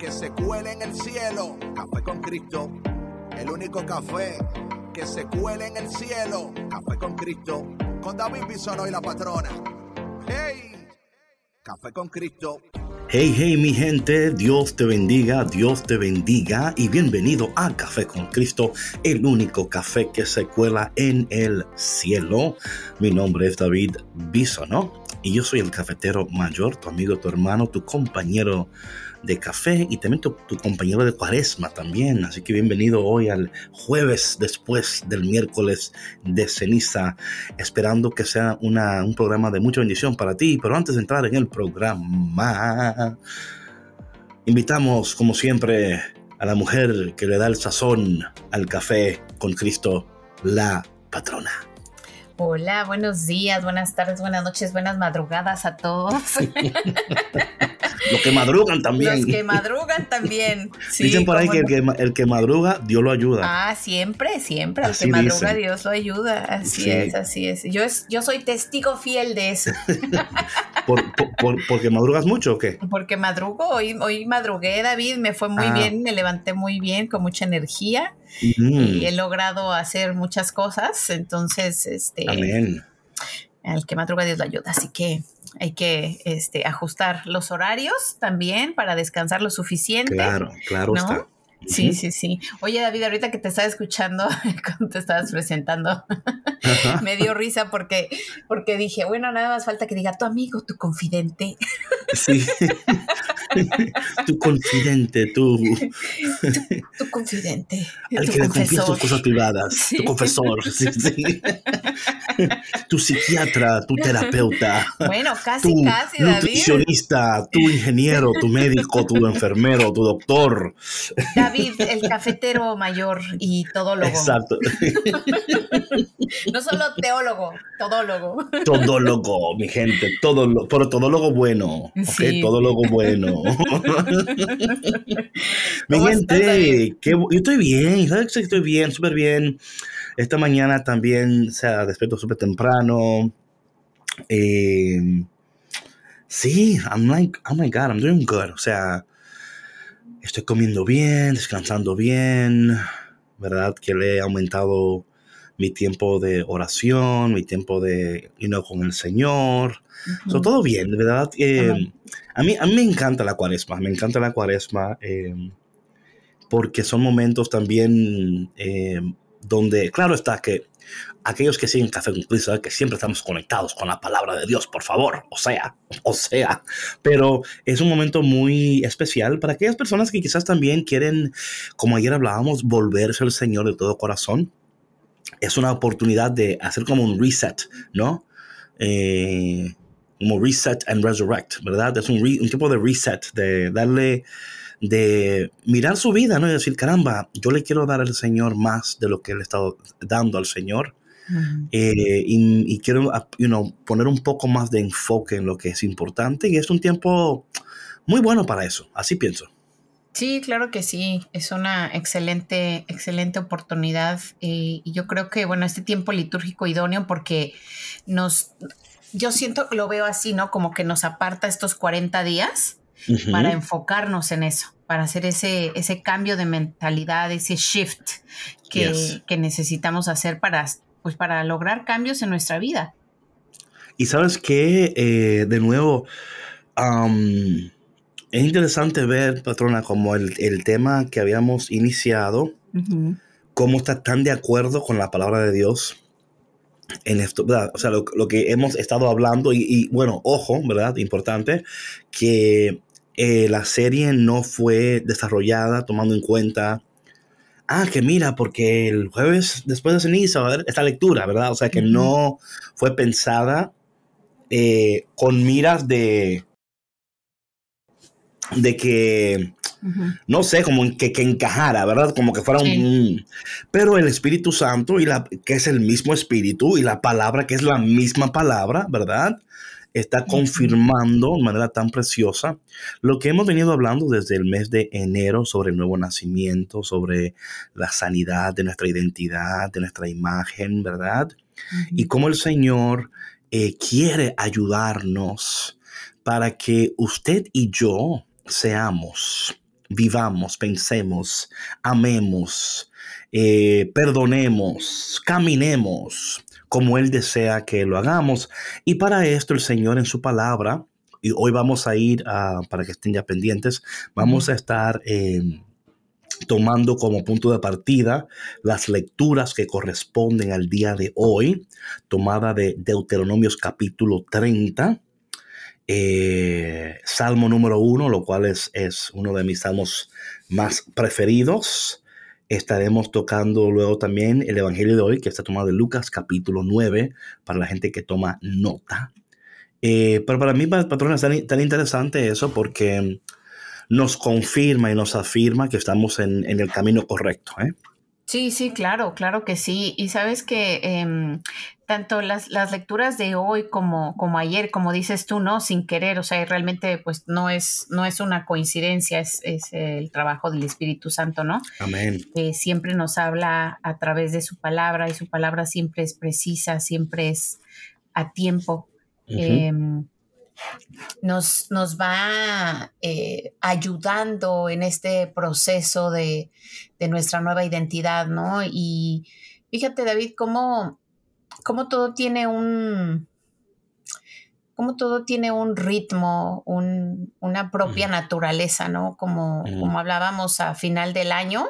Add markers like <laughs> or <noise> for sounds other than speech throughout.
que se cuele en el cielo. Café con Cristo. El único café que se cuele en el cielo. Café con Cristo. Con David Bisonó y la patrona. ¡Hey! Café con Cristo. Hey, hey, mi gente, Dios te bendiga, Dios te bendiga y bienvenido a Café con Cristo, el único café que se cuela en el cielo. Mi nombre es David Bisonó y yo soy el cafetero mayor, tu amigo, tu hermano, tu compañero de café y también tu, tu, compañero de cuaresma también. Así que bienvenido hoy al jueves después del miércoles de ceniza, esperando que sea una, un programa de mucha bendición para ti. Pero antes de entrar en el programa, invitamos como siempre a la mujer que le da el sazón al café con Cristo, la patrona. Hola, buenos días, buenas tardes, buenas noches, buenas madrugadas a todos. <laughs> <laughs> Los que madrugan también. Los que madrugan también. <laughs> Sí, dicen por ahí que el, que el, que madruga, Dios lo ayuda. Ah, siempre, siempre. Al que madruga, dicen. Dios lo ayuda. Así sí. es, así es. Yo, es. yo soy testigo fiel de eso. ¿Por, por, por, porque madrugas mucho o qué? Porque madrugo. Hoy, hoy madrugué, David. Me fue muy ah. bien. Me levanté muy bien, con mucha energía. Mm. Y he logrado hacer muchas cosas. Entonces, este. Amén. Al que madruga, Dios lo ayuda. Así que hay que este, ajustar los horarios también para descansar lo suficiente. Claro, claro ¿no? está. Sí, sí, sí. Oye, David, ahorita que te estaba escuchando, <laughs> cuando te estabas presentando, me dio risa porque, porque dije, bueno, nada más falta que diga tu amigo, tu confidente. Sí. <laughs> tu confidente, tu... tu, tu confidente. <laughs> Al tu que le confías tus cosas privadas, sí. tu confesor, sí, sí. tu psiquiatra, tu terapeuta. Bueno, casi, tu casi, David. nutricionista, tu ingeniero, tu médico, tu enfermero, tu doctor. David, el cafetero mayor y todólogo. Exacto. <laughs> no solo teólogo, todólogo. Todólogo, mi gente, todólogo, pero todólogo bueno, sí. Todólogo bueno. <laughs> mi gente, que, yo estoy bien, ¿sabes que estoy bien, súper bien. Esta mañana también, o sea, despierto súper temprano. Eh, sí, I'm like, oh my God, I'm doing good. O sea, estoy comiendo bien, descansando bien, ¿verdad? Que le he aumentado mi tiempo de oración, mi tiempo de, you know, con el Señor. Uh -huh. so, todo bien, ¿verdad? Eh, uh -huh. a, mí, a mí me encanta la cuaresma, me encanta la cuaresma eh, porque son momentos también eh, donde, claro está que aquellos que siguen Café con Cristo, que siempre estamos conectados con la palabra de Dios, por favor, o sea, <laughs> o sea, pero es un momento muy especial para aquellas personas que quizás también quieren, como ayer hablábamos, volverse al Señor de todo corazón. Es una oportunidad de hacer como un reset, ¿no? Eh, como reset and resurrect, ¿verdad? Es un, re, un tipo de reset, de darle de mirar su vida, ¿no? Y decir, caramba, yo le quiero dar al Señor más de lo que le he estado dando al Señor. Uh -huh. eh, y, y, quiero, you know, poner un poco más de enfoque en lo que es importante. Y es un tiempo muy bueno para eso. Así pienso. Sí, claro que sí. Es una excelente, excelente oportunidad. Eh, y yo creo que, bueno, este tiempo litúrgico idóneo porque nos, yo siento, lo veo así, ¿no? Como que nos aparta estos 40 días Uh -huh. para enfocarnos en eso, para hacer ese, ese cambio de mentalidad, ese shift que, yes. que necesitamos hacer para, pues, para lograr cambios en nuestra vida. Y sabes que, eh, de nuevo, um, es interesante ver, patrona, como el, el tema que habíamos iniciado, uh -huh. cómo está tan de acuerdo con la palabra de Dios en esto, ¿verdad? O sea, lo, lo que hemos estado hablando y, y, bueno, ojo, ¿verdad? Importante, que eh, la serie no fue desarrollada tomando en cuenta, ah, que mira, porque el jueves después de ceniza va a haber esta lectura, ¿verdad? O sea, que no fue pensada eh, con miras de, de que, no sé, como que, que, encajara, ¿verdad? Como que fuera un... Pero el Espíritu Santo, y la, que es el mismo Espíritu, y la palabra, que es la misma palabra, ¿verdad? Está confirmando de manera tan preciosa lo que hemos venido hablando desde el mes de enero sobre el nuevo nacimiento, sobre la sanidad de nuestra identidad, de nuestra imagen, ¿verdad? Y cómo el Señor eh, quiere ayudarnos para que usted y yo seamos, vivamos, pensemos, amemos, eh, perdonemos, caminemos como Él desea que lo hagamos. Y para esto el Señor en su palabra, y hoy vamos a ir a, para que estén ya pendientes, vamos a estar eh, tomando como punto de partida las lecturas que corresponden al día de hoy, tomada de Deuteronomios capítulo 30. Eh, salmo número uno, lo cual es, es uno de mis salmos más preferidos. Estaremos tocando luego también el Evangelio de hoy, que está tomado de Lucas capítulo 9, para la gente que toma nota. Eh, pero para mí, patrona, es tan, tan, interesante eso porque nos confirma y nos afirma que estamos en, en el camino correcto. ¿eh? Sí, sí, claro, claro que sí. Y sabes que eh, tanto las, las, lecturas de hoy como, como ayer, como dices tú, ¿no? Sin querer, o sea, realmente pues no es, no es una coincidencia, es, es el trabajo del Espíritu Santo, ¿no? Amén. Que siempre nos habla a través de su palabra y su palabra siempre es precisa, siempre es a tiempo. Uh -huh. eh, nos, nos, va eh, ayudando en este proceso de, de, nuestra nueva identidad, ¿no? Y fíjate, David, cómo, cómo todo tiene un, cómo todo tiene un ritmo, un, una propia mm. naturaleza, ¿no? Como, mm. como hablábamos a final del año,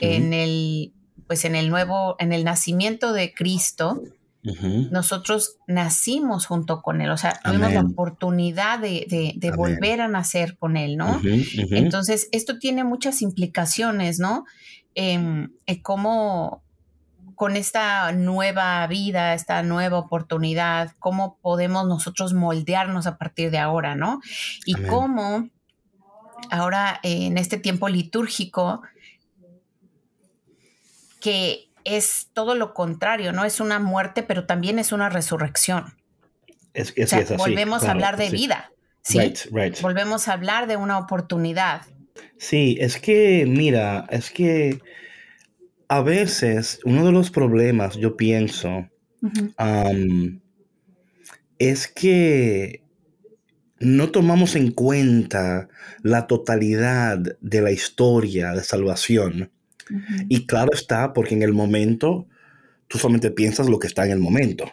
en el, pues en el nuevo, en el nacimiento de Cristo, Uh -huh. Nosotros nacimos junto con Él, o sea, Amén. tuvimos la oportunidad de, de, de volver a nacer con Él, ¿no? Uh -huh. Entonces, esto tiene muchas implicaciones, ¿no? Eh, eh, cómo con esta nueva vida, esta nueva oportunidad, cómo podemos nosotros moldearnos a partir de ahora, ¿no? Y Amén. cómo ahora eh, en este tiempo litúrgico, que es todo lo contrario, ¿no? Es una muerte, pero también es una resurrección. Es, es, o sea, es así, volvemos claro, a hablar de sí. vida, ¿sí? Right, right. Volvemos a hablar de una oportunidad. Sí, es que, mira, es que a veces uno de los problemas, yo pienso, uh -huh. um, es que no tomamos en cuenta la totalidad de la historia de salvación Uh -huh. Y claro está, porque en el momento tú solamente piensas lo que está en el momento.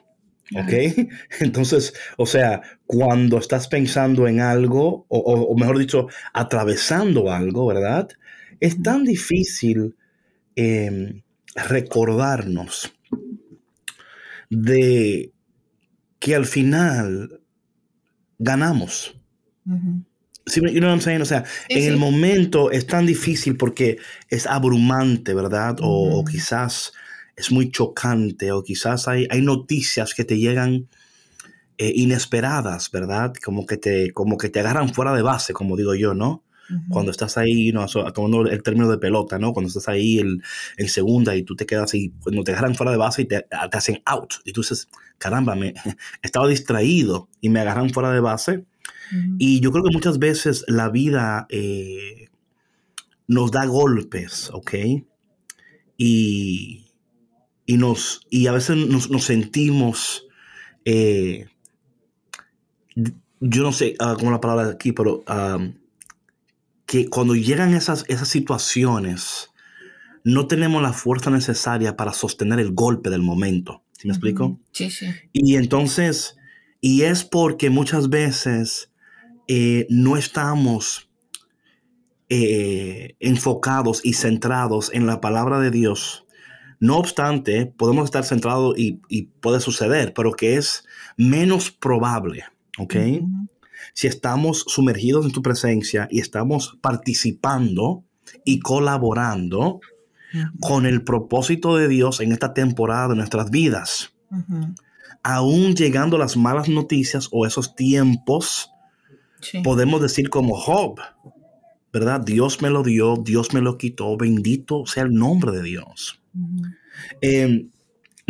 ¿Ok? Uh <laughs> -huh. Entonces, o sea, cuando estás pensando en algo, o, o, o mejor dicho, atravesando algo, ¿verdad? Es tan difícil eh, recordarnos de que al final ganamos. Uh -huh. Sí, you know what I'm saying? O sea, sí, en sí. el momento es tan difícil porque es abrumante, ¿verdad? O, o quizás es muy chocante, o quizás hay, hay noticias que te llegan eh, inesperadas, ¿verdad? Como que, te, como que te agarran fuera de base, como digo yo, ¿no? Uh -huh. Cuando estás ahí, know, tomando el término de pelota, ¿no? Cuando estás ahí el, en segunda y tú te quedas ahí, cuando te agarran fuera de base y te, te hacen out. Y tú dices, caramba, me, <laughs> estaba distraído y me agarran fuera de base y yo creo que muchas veces la vida eh, nos da golpes, ¿ok? Y, y, nos, y a veces nos, nos sentimos, eh, yo no sé uh, cómo la palabra aquí, pero um, que cuando llegan esas, esas situaciones, no tenemos la fuerza necesaria para sostener el golpe del momento. ¿Sí me explico? Sí, sí. Y entonces, y es porque muchas veces eh, no estamos eh, enfocados y centrados en la palabra de Dios. No obstante, podemos estar centrados y, y puede suceder, pero que es menos probable, ¿ok? Uh -huh. Si estamos sumergidos en tu presencia y estamos participando y colaborando uh -huh. con el propósito de Dios en esta temporada de nuestras vidas. Uh -huh. aún llegando las malas noticias o esos tiempos, podemos decir como Job, ¿verdad? Dios me lo dio, Dios me lo quitó, bendito sea el nombre de Dios.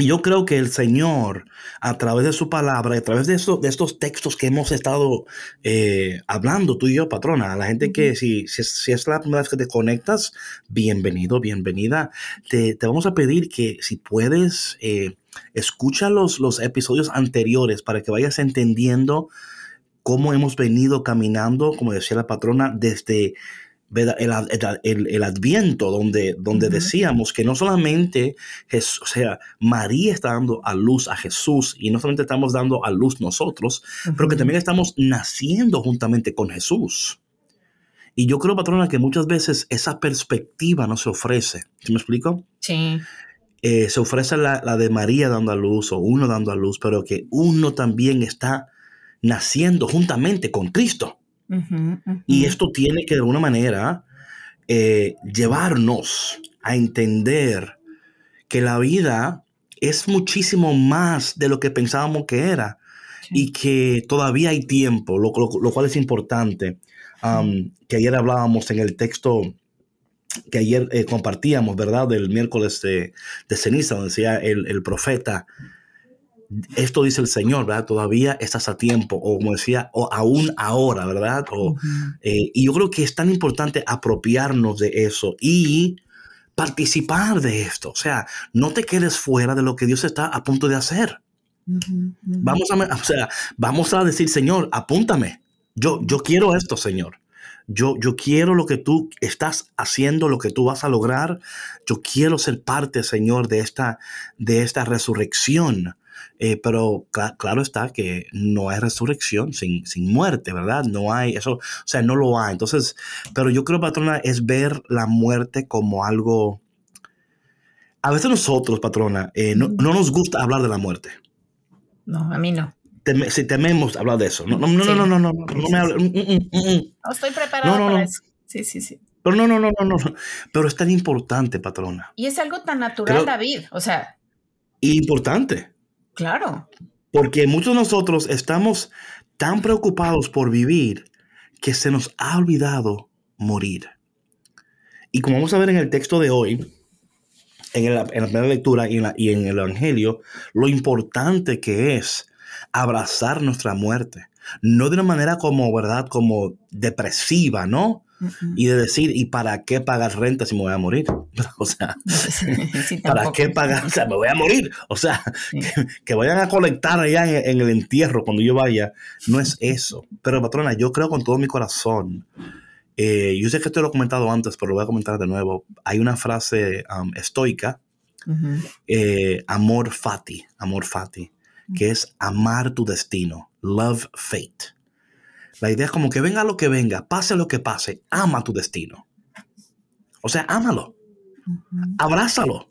Y yo creo que el Señor, a través de su palabra, a través de, de estos textos que hemos estado eh, hablando tú y yo, patrona, a la gente que si, si, es la primera vez que te conectas, bienvenido, bienvenida. Te, vamos a pedir que si puedes, eh, escucha los, los episodios anteriores para que vayas entendiendo cómo hemos venido caminando, como decía la patrona, desde el, adviento, donde, donde decíamos que no solamente, o sea, María está dando a luz a Jesús y no solamente estamos dando a luz nosotros, pero que también estamos naciendo juntamente con Jesús. Y yo creo, patrona, que muchas veces esa perspectiva no se ofrece. ¿Sí me explico? Sí. Eh, se ofrece la, la, de María dando a luz o uno dando a luz, pero que uno también está naciendo juntamente con Cristo. Y esto tiene que de alguna manera eh, llevarnos a entender que la vida es muchísimo más de lo que pensábamos que era y que todavía hay tiempo, lo, cual es importante. que ayer hablábamos en el texto que ayer eh, compartíamos, ¿verdad? Del miércoles de, ceniza, donde decía el, el profeta, esto dice el Señor, ¿verdad? Todavía estás a tiempo, o como decía, o aún ahora, ¿verdad? Eh, y yo creo que es tan importante apropiarnos de eso y participar de esto. O sea, no te quedes fuera de lo que Dios está a punto de hacer. Vamos, a, o sea, vamos a decir, Señor, apúntame. Yo, yo quiero esto, Señor. Yo, yo quiero lo que tú estás haciendo, lo que tú vas a lograr. Yo quiero ser parte, Señor, de esta, de esta resurrección. Eh, pero claro está que no hay resurrección sin, sin muerte, ¿verdad? No hay eso, o sea, no lo hay. Entonces, pero yo creo, patrona, es ver la muerte como algo... A veces nosotros, patrona, eh, no, nos gusta hablar de la muerte. No, a mí no. si tememos hablar de eso. No, no, no, no, no, no, no, me hable. Mm, mm, mm, no estoy preparado para eso. Sí, sí, sí. Pero no, no, no, no, no. Pero es tan importante, patrona. Y es algo tan natural, David. O sea. Importante. Claro. Porque muchos de nosotros estamos tan preocupados por vivir que se nos ha olvidado morir. Y como vamos a ver en el texto de hoy, en la, primera lectura y en, y en el Evangelio, lo importante que es abrazar nuestra muerte. No de una manera como, ¿verdad? Como depresiva, ¿no? Y de decir, ¿y para qué pagar renta si me voy a morir? <laughs> O sea, <laughs> <laughs> ¿para qué pagar? O sea, me voy a morir. O sea, que, vayan a colectar allá en, el entierro cuando yo vaya, no es eso. Pero patrona, yo creo con todo mi corazón. Eh, yo sé que esto lo he comentado antes, pero lo voy a comentar de nuevo. Hay una frase um, estoica, eh, amor fati, amor fati, que es amar tu destino, love fate. La idea es como que venga lo que venga, pase lo que pase, ama tu destino. O sea, ámalo. Abrázalo.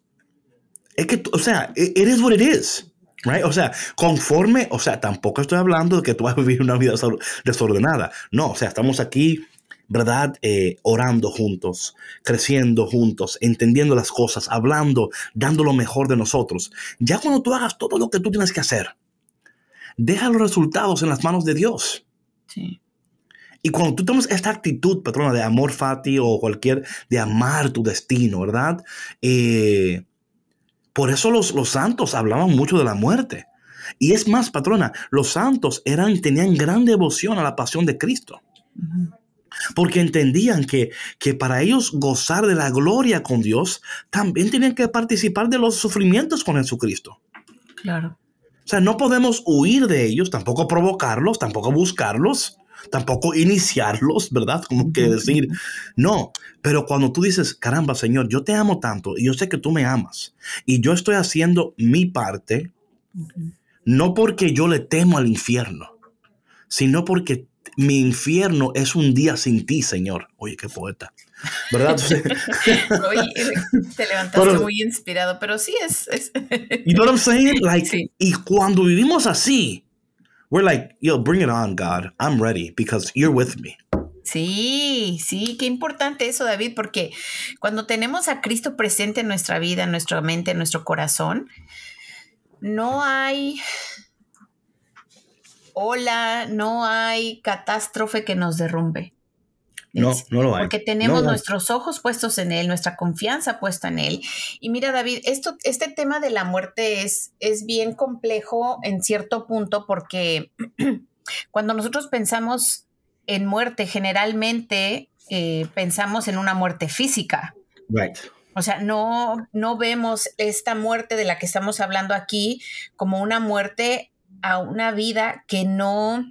Es que, o sea, it is what it is. Right? O sea, conforme, o sea, tampoco estoy hablando de que tú vas a vivir una vida desordenada. No, o sea, estamos aquí, ¿verdad? Eh, orando juntos, creciendo juntos, entendiendo las cosas, hablando, dando lo mejor de nosotros. Ya cuando tú hagas todo lo que tú tienes que hacer, deja los resultados en las manos de Dios. Y cuando tú tomas esta actitud, patrona, de amor fati o cualquier, de amar tu destino, ¿verdad? Eh, por eso los, los, santos hablaban mucho de la muerte. Y es más, patrona, los santos eran, tenían gran devoción a la pasión de Cristo. Porque entendían que, que para ellos gozar de la gloria con Dios, también tenían que participar de los sufrimientos con Jesucristo. Claro. O sea, no podemos huir de ellos, tampoco provocarlos, tampoco buscarlos, tampoco iniciarlos, ¿verdad? Como que decir, no, pero cuando tú dices, caramba, Señor, yo te amo tanto y yo sé que tú me amas y yo estoy haciendo mi parte, no porque yo le temo al infierno, sino porque mi infierno es un día sin ti, Señor. Oye, qué poeta. ¿Verdad? <laughs> Oye, te levantaste muy inspirado, pero sí es. es. <laughs> you know what I'm saying? Like, Y cuando vivimos así, we're like, yo, bring it on, God. I'm ready because you're with me. Sí, sí, qué importante eso, David, porque cuando tenemos a Cristo presente en nuestra vida, en nuestra mente, en nuestro corazón, no hay hola, no hay catástrofe que nos derrumbe. No, no lo hay. Porque tenemos nuestros ojos puestos en Él, nuestra confianza puesta en Él. Y mira, David, esto, este tema de la muerte es, es bien complejo en cierto punto porque <clears throat> cuando nosotros pensamos en muerte, generalmente eh, pensamos en una muerte física. Right. O sea, no, no vemos esta muerte de la que estamos hablando aquí como una muerte a una vida que no,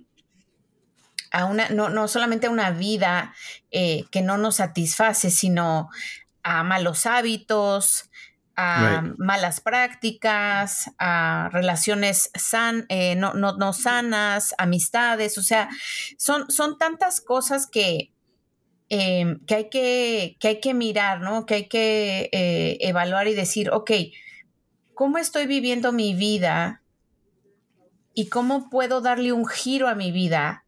a una, no, no solamente a una vida eh, que no nos satisface, sino a malos hábitos, a malas prácticas, a relaciones san, eh, no, no, no, sanas, amistades, o sea, son, son tantas cosas que, em, que, hay que, que, hay que mirar, ¿no? Que hay que eh, evaluar y decir, ok, ¿cómo estoy viviendo mi vida? ¿Y cómo puedo darle un giro a mi vida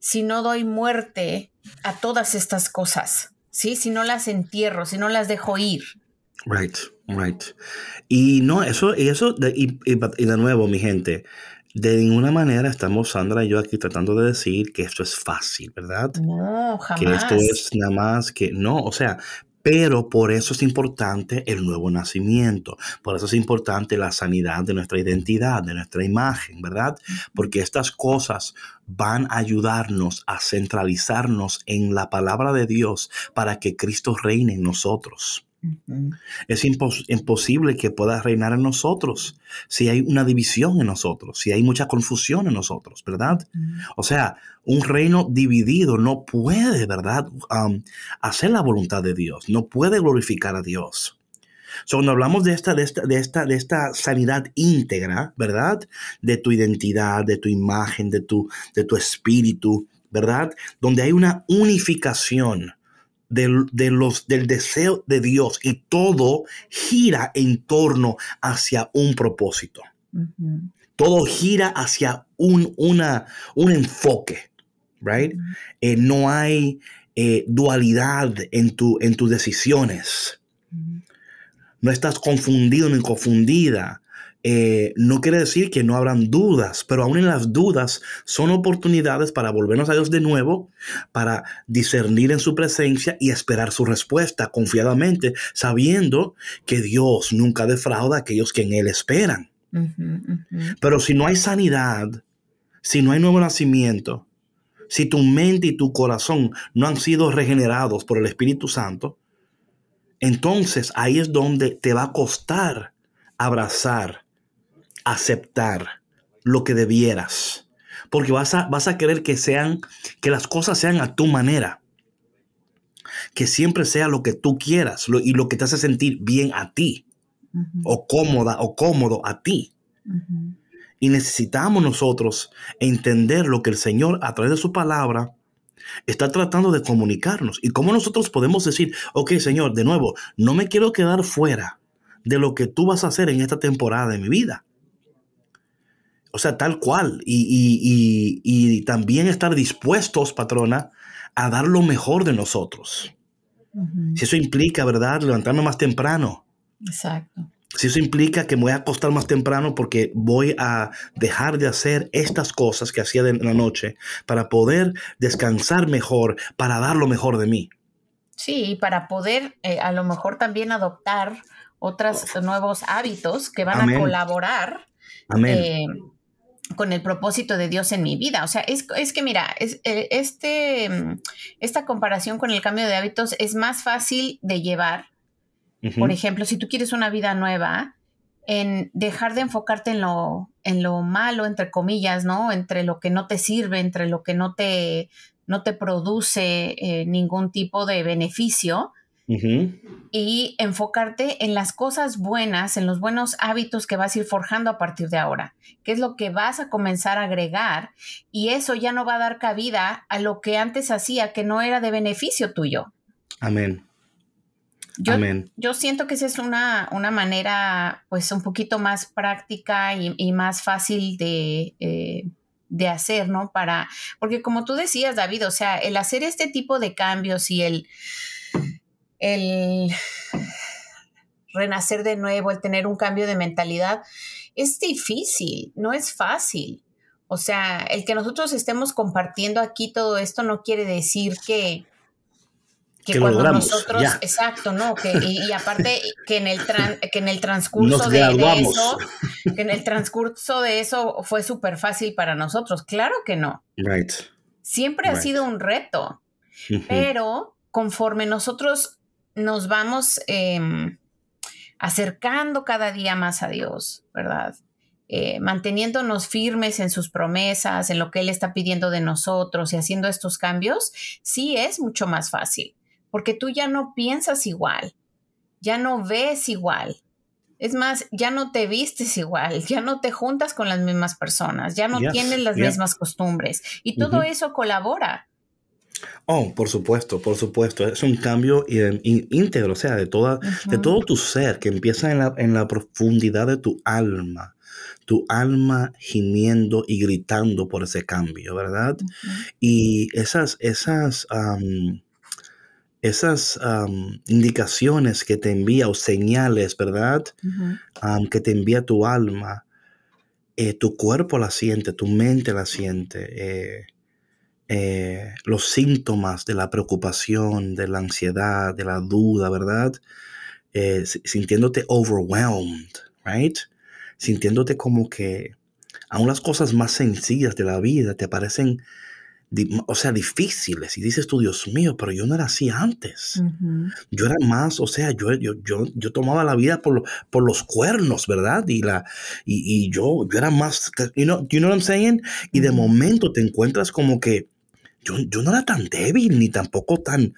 si no doy muerte a todas estas cosas? ¿Sí? Si no las entierro, si no las dejo ir. Right, right. Y no, eso, y eso, y, de nuevo, mi gente, de ninguna manera estamos, Sandra y yo, aquí tratando de decir que esto es fácil, ¿verdad? No, jamás. Que esto es nada más que, no, o sea, pero por eso es importante el nuevo nacimiento, por eso es importante la sanidad de nuestra identidad, de nuestra imagen, ¿verdad? Porque estas cosas van a ayudarnos a centralizarnos en la palabra de Dios para que Cristo reine en nosotros. Es imposible que pueda reinar en nosotros si hay una división en nosotros, si hay mucha confusión en nosotros, ¿verdad? O sea, un reino dividido no puede, ¿verdad? hacer la voluntad de Dios, no puede glorificar a Dios. cuando hablamos de esta, de, esta, de, esta, de esta sanidad íntegra, ¿verdad? De tu identidad, de tu imagen, de tu, de tu espíritu, ¿verdad? Donde hay una unificación del, de los, del deseo de Dios y todo gira en torno hacia un propósito. Todo gira hacia un, una, un enfoque, right? Eh, no hay eh, dualidad en, tu, en tus decisiones. No estás confundido ni confundida. Eh, no quiere decir que no habrán dudas, pero aún en las dudas son oportunidades para volvernos a Dios de nuevo, para discernir en su presencia y esperar su respuesta confiadamente, sabiendo que Dios nunca defrauda a aquellos que en Él esperan. Pero si no hay sanidad, si no hay nuevo nacimiento, si tu mente y tu corazón no han sido regenerados por el Espíritu Santo, entonces ahí es donde te va a costar abrazar aceptar lo que debieras. Porque vas a, vas a querer que sean, que las cosas sean a tu manera. Que siempre sea lo que tú quieras y lo que te hace sentir bien a ti. O cómoda o cómodo a ti. Y necesitamos nosotros entender lo que el Señor a través de su palabra está tratando de comunicarnos. Y cómo nosotros podemos decir, ok Señor, de nuevo, no me quiero quedar fuera de lo que tú vas a hacer en esta temporada de mi vida. O sea, tal cual. Y, también estar dispuestos, patrona, a dar lo mejor de nosotros. Si eso implica, ¿verdad? Levantarme más temprano. Exacto. Si eso implica que me voy a acostar más temprano porque voy a dejar de hacer estas cosas que hacía en la noche para poder descansar mejor, para dar lo mejor de mí. Sí, para poder eh, a lo mejor también adoptar otros nuevos hábitos que van a colaborar Amén. Eh, con el propósito de Dios en mi vida. O sea, es, que mira, es, eh, este, mm, esta comparación con el cambio de hábitos es más fácil de llevar. Por ejemplo, si tú quieres una vida nueva, en dejar de enfocarte en lo, en lo malo, entre comillas, ¿no? Entre lo que no te sirve, entre lo que no te, no te produce eh, ningún tipo de beneficio, y enfocarte en las cosas buenas, en los buenos hábitos que vas a ir forjando a partir de ahora, qué es lo que vas a comenzar a agregar y eso ya no va a dar cabida a lo que antes hacía que no era de beneficio tuyo. Amén. Yo, Amén. yo siento que esa es una, una, manera pues un poquito más práctica y, más fácil de... Eh, de hacer, ¿no? Para, porque como tú decías, David, o sea, el hacer este tipo de cambios y el, el <sighs> renacer de nuevo, el tener un cambio de mentalidad, es difícil, no es fácil, O sea, el que nosotros estemos compartiendo aquí todo esto no quiere decir que, que, cuando nosotros, exacto, ¿no? Que, y, aparte <laughs> que en el, que en el transcurso de, eso, que en el transcurso de eso fue súper fácil para nosotros. Claro que no. Right. Siempre ha sido un reto, pero conforme nosotros nos vamos em, acercando cada día más a Dios, ¿verdad? Eh, manteniéndonos firmes en sus promesas, en lo que Él está pidiendo de nosotros y haciendo estos cambios, sí es mucho más fácil porque tú ya no piensas igual, ya no ves igual. Es más, ya no te vistes igual, ya no te juntas con las mismas personas, ya no tienes las mismas costumbres y todo eso colabora. Oh, por supuesto, por supuesto. Es un cambio íntegro, o sea, de, toda, de todo tu ser, que empieza en la, en la, profundidad de tu alma. Tu alma gimiendo y gritando por ese cambio, ¿verdad? Y esas, esas, esas indicaciones que te envía o señales, ¿verdad? que te envía tu alma, eh, tu cuerpo la siente, tu mente la siente. Eh, eh, los síntomas de la preocupación, de la ansiedad, de la duda, ¿verdad? sintiéndote overwhelmed, right? Sintiéndote como que aún las cosas más sencillas de la vida te parecen o sea, difíciles. Y dices tú, Dios mío, pero yo no era así antes. Yo era más, o sea, yo, yo, yo, yo tomaba la vida por, por, los cuernos, ¿verdad? Y, la, y, y, yo, yo era más, you know, you know what I'm saying? Y de momento te encuentras como que yo, yo no era tan débil, ni tampoco tan,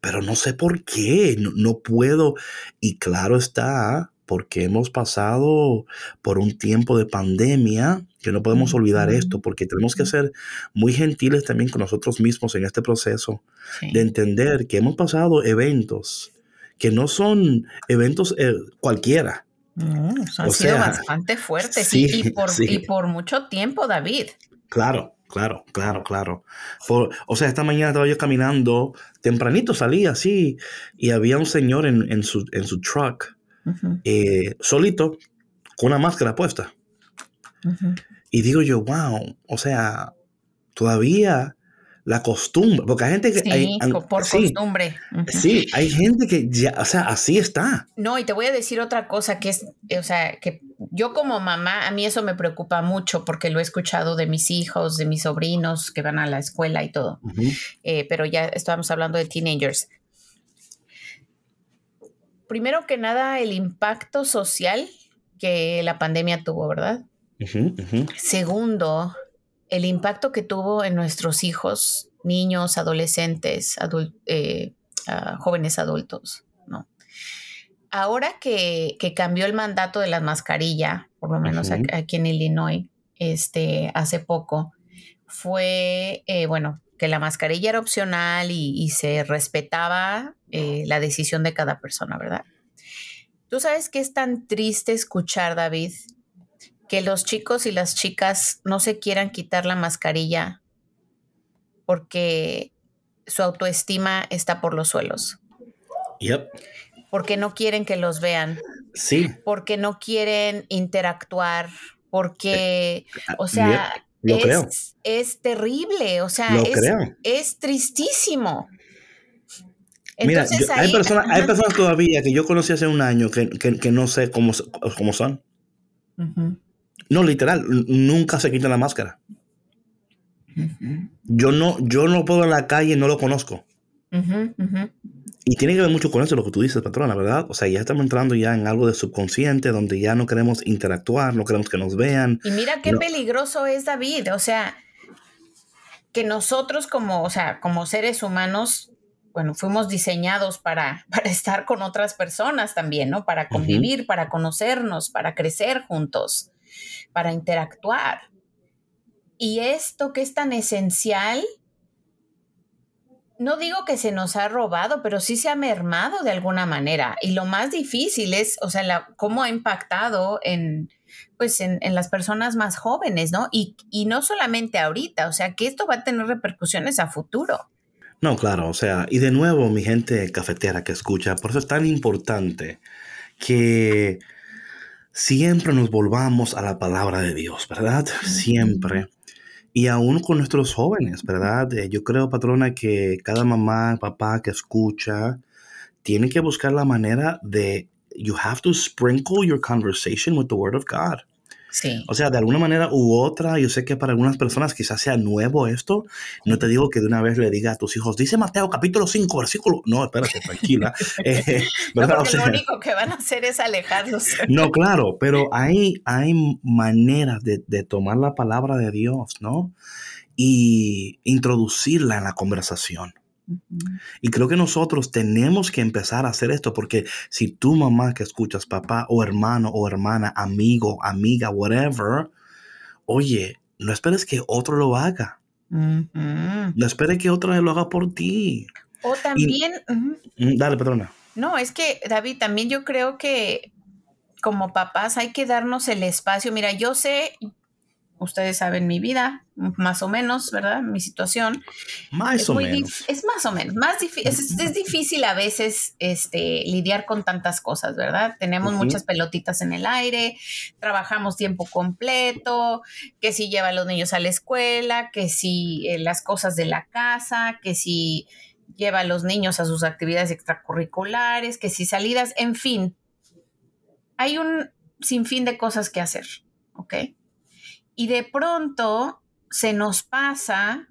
pero no sé por qué, no, no puedo. Y claro está, porque hemos pasado por un tiempo de pandemia, que no podemos olvidar esto, porque tenemos que ser muy gentiles también con nosotros mismos en este proceso, de entender que hemos pasado eventos que no son eventos eh, cualquiera. han sido bastante fuertes y, por, y por mucho tiempo, David. Claro, claro, claro, claro. o sea, esta mañana estaba yo caminando, tempranito salí así, y había un señor en, en, su, en su truck eh, solito, con una máscara puesta. Y digo yo, wow, o sea, todavía la costumbre, porque hay gente que... Sí, por costumbre. Sí, hay gente que ya, o sea, así está. No, y te voy a decir otra cosa que es, o sea, que yo como mamá, a mí eso me preocupa mucho porque lo he escuchado de mis hijos, de mis sobrinos que van a la escuela y todo, eh, pero ya estábamos hablando de teenagers primero que nada, el impacto social que la pandemia tuvo, ¿verdad? Segundo, el impacto que tuvo en nuestros hijos, niños, adolescentes, eh, ah, jóvenes adultos, ¿no? Ahora que, cambió el mandato de la mascarilla, por lo menos aquí en Illinois, este, hace poco, fue, eh, bueno, que la mascarilla era opcional y, se respetaba eh, la decisión de cada persona, ¿verdad? Tú sabes que es tan triste escuchar, David, que los chicos y las chicas no se quieran quitar la mascarilla porque su autoestima está por los suelos. Yep. Porque no quieren que los vean. Sí. Porque no quieren interactuar. Porque, eh, o sea, lo es, creo. es terrible, o sea, es, es, tristísimo. Mira, hay, personas, hay personas todavía que yo conocí hace un año que, que, no sé cómo, cómo son. No, literal, nunca se quitan la máscara. Yo no, yo no puedo en la calle, no lo conozco. Y tiene que ver mucho con eso lo que tú dices, patrona, ¿verdad? O sea, ya estamos entrando ya en algo de subconsciente donde ya no queremos interactuar, no queremos que nos vean. Y mira qué peligroso es David, o sea, que nosotros como, o sea, como seres humanos, bueno, fuimos diseñados para, <laughs> para estar con otras personas también, ¿no? Para convivir, para conocernos, para crecer juntos, para interactuar. Y esto que es tan esencial no digo que se nos ha robado, pero sí se ha mermado de alguna manera. Y lo más difícil es, o sea, cómo ha impactado en, pues, en, las personas más jóvenes, ¿no? Y, y, no solamente ahorita, o sea, que esto va a tener repercusiones a futuro. No, claro, o sea, y de nuevo, mi gente cafetera que escucha, por eso es tan importante que siempre nos volvamos a la palabra de Dios, ¿verdad? Siempre. Y aún con nuestros jóvenes, ¿verdad? Eh, yo creo, patrona, que cada mamá, papá que escucha, tiene que buscar la manera de, you have to sprinkle your conversation with the Word of God. O sea, de alguna manera u otra, yo sé que para algunas personas quizás sea nuevo esto. No te digo que de una vez le diga a tus hijos, dice Mateo capítulo 5, versículo. No, espérate, tranquila. <laughs> Eh, no, porque <laughs> lo único que van a hacer es alejarlos. no, claro, pero <laughs> hay, hay maneras de, de tomar la palabra de Dios, ¿no? Y introducirla en la conversación. Y creo que nosotros tenemos que empezar a hacer esto porque si tu mamá que escuchas, papá o hermano o hermana, amigo, amiga, whatever, oye, no esperes que otro lo haga. No esperes que otro lo haga por ti. O también... Mm, dale, perdona. No, es que, David, también yo creo que como papás hay que darnos el espacio. Mira, yo sé, ustedes saben mi vida, más o menos, ¿verdad? Mi situación. Más o menos. Es más o menos. Más es, es, difícil a veces este, lidiar con tantas cosas, ¿verdad? Tenemos muchas pelotitas en el aire, trabajamos tiempo completo, que si lleva a los niños a la escuela, que si eh, las cosas de la casa, que si lleva a los niños a sus actividades extracurriculares, que si salidas, en fin. Hay un sinfín de cosas que hacer, ¿ok? Y de pronto se nos pasa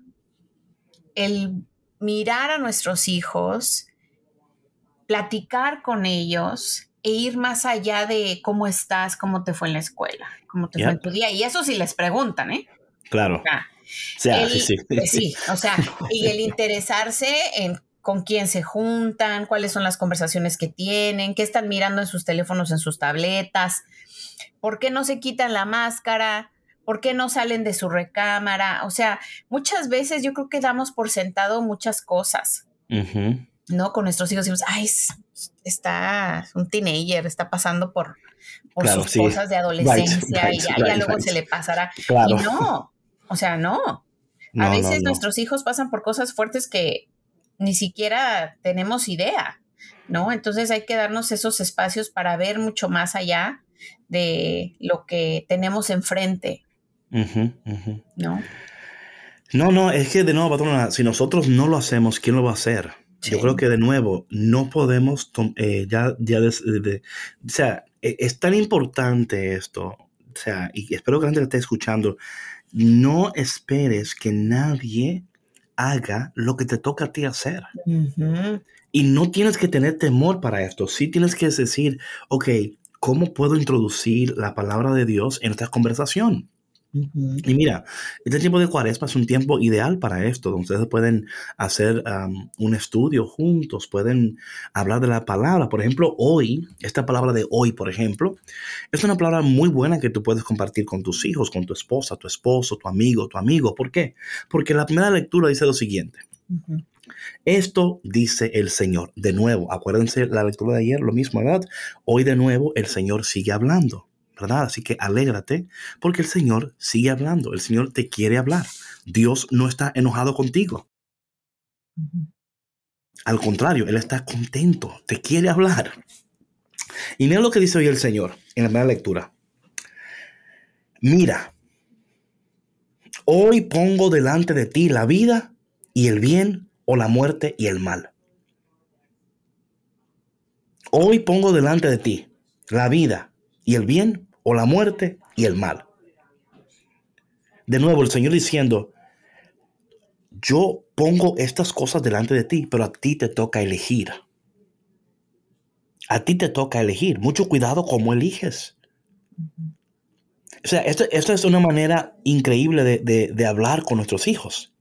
el mirar a nuestros hijos, platicar con ellos e ir más allá de cómo estás, cómo te fue en la escuela, cómo te fue en tu día. Y eso sí les preguntan, ¿eh? Claro. sí, sí. sí, o sea, <laughs> y el interesarse en con quién se juntan, cuáles son las conversaciones que tienen, qué están mirando en sus teléfonos, en sus tabletas, por qué no se quitan la máscara, ¿Por qué no salen de su recámara? O sea, muchas veces yo creo que damos por sentado muchas cosas, ¿no? Con nuestros hijos decimos, ay, está un teenager, está pasando por, sus cosas de adolescencia y ya, luego se le pasará. Y no, o sea, no. A veces nuestros hijos pasan por cosas fuertes que ni siquiera tenemos idea, ¿no? Entonces hay que darnos esos espacios para ver mucho más allá de lo que tenemos enfrente. ¿No? No, no, es que de nuevo, patrona, si nosotros no lo hacemos, ¿quién lo va a hacer? Yo creo que de nuevo, no podemos eh, ya, ya o sea, e, es tan importante esto, o sea, y espero que la gente esté escuchando, no esperes que nadie haga lo que te toca a ti hacer. Y no tienes que tener temor para esto, sí tienes que decir, ok, ¿cómo puedo introducir la palabra de Dios en esta conversación? Y mira, este tiempo de cuaresma es un tiempo ideal para esto, donde ustedes pueden hacer un estudio juntos, pueden hablar de la palabra. Por ejemplo, hoy, esta palabra de hoy, por ejemplo, es una palabra muy buena que tú puedes compartir con tus hijos, con tu esposa, tu esposo, tu amigo, tu amigo. ¿Por qué? Porque la primera lectura dice lo siguiente. Esto dice el Señor. De nuevo, acuérdense la lectura de ayer, lo mismo, ¿verdad? Hoy de nuevo el Señor sigue hablando. ¿Verdad? Así que alégrate porque el Señor sigue hablando, el Señor te quiere hablar. Dios no está enojado contigo. Al contrario, Él está contento, te quiere hablar. Y mira lo que dice hoy el Señor en la primera lectura. Mira, hoy pongo delante de ti la vida y el bien o la muerte y el mal. Hoy pongo delante de ti la vida y el bien o la muerte y el mal. De nuevo, el Señor diciendo, yo pongo estas cosas delante de ti, pero a ti te toca elegir. A ti te toca elegir. Mucho cuidado cómo eliges. O sea, esto, es una manera increíble de, hablar con nuestros hijos.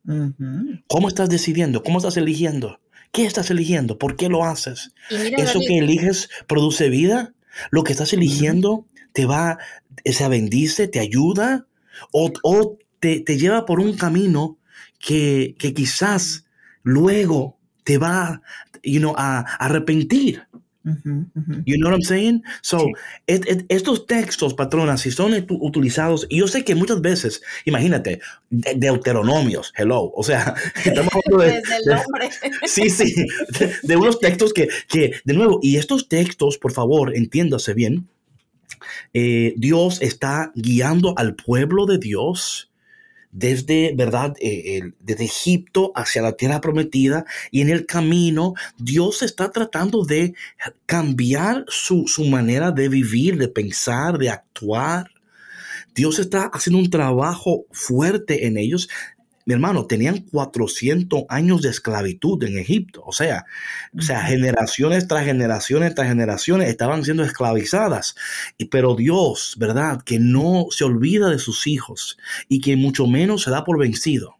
¿Cómo estás decidiendo? ¿Cómo estás eligiendo? ¿Qué estás eligiendo? ¿Por qué lo haces? ¿Eso que eliges produce vida? ¿Lo que estás eligiendo te va, se bendice, te ayuda o, te, lleva por un camino que, quizás luego te va you know, a, arrepentir. You know what I'm saying? So, estos textos, patronas, si son utilizados, y yo sé que muchas veces, imagínate, deuteronomios, hello, o sea, <laughs> estamos hablando de, <laughs> <laughs> sí, sí, de, unos textos que, que, de nuevo, y estos textos, por favor, entiéndase bien, eh, Dios está guiando al pueblo de Dios desde, ¿verdad? Eh, desde Egipto hacia la tierra prometida y en el camino Dios está tratando de cambiar su, su manera de vivir, de pensar, de actuar. Dios está haciendo un trabajo fuerte en ellos mi hermano, tenían 400 años de esclavitud en Egipto. O sea, o sea, generaciones tras generaciones tras generaciones estaban siendo esclavizadas. Y, pero Dios, ¿verdad? Que no se olvida de sus hijos y que mucho menos se da por vencido.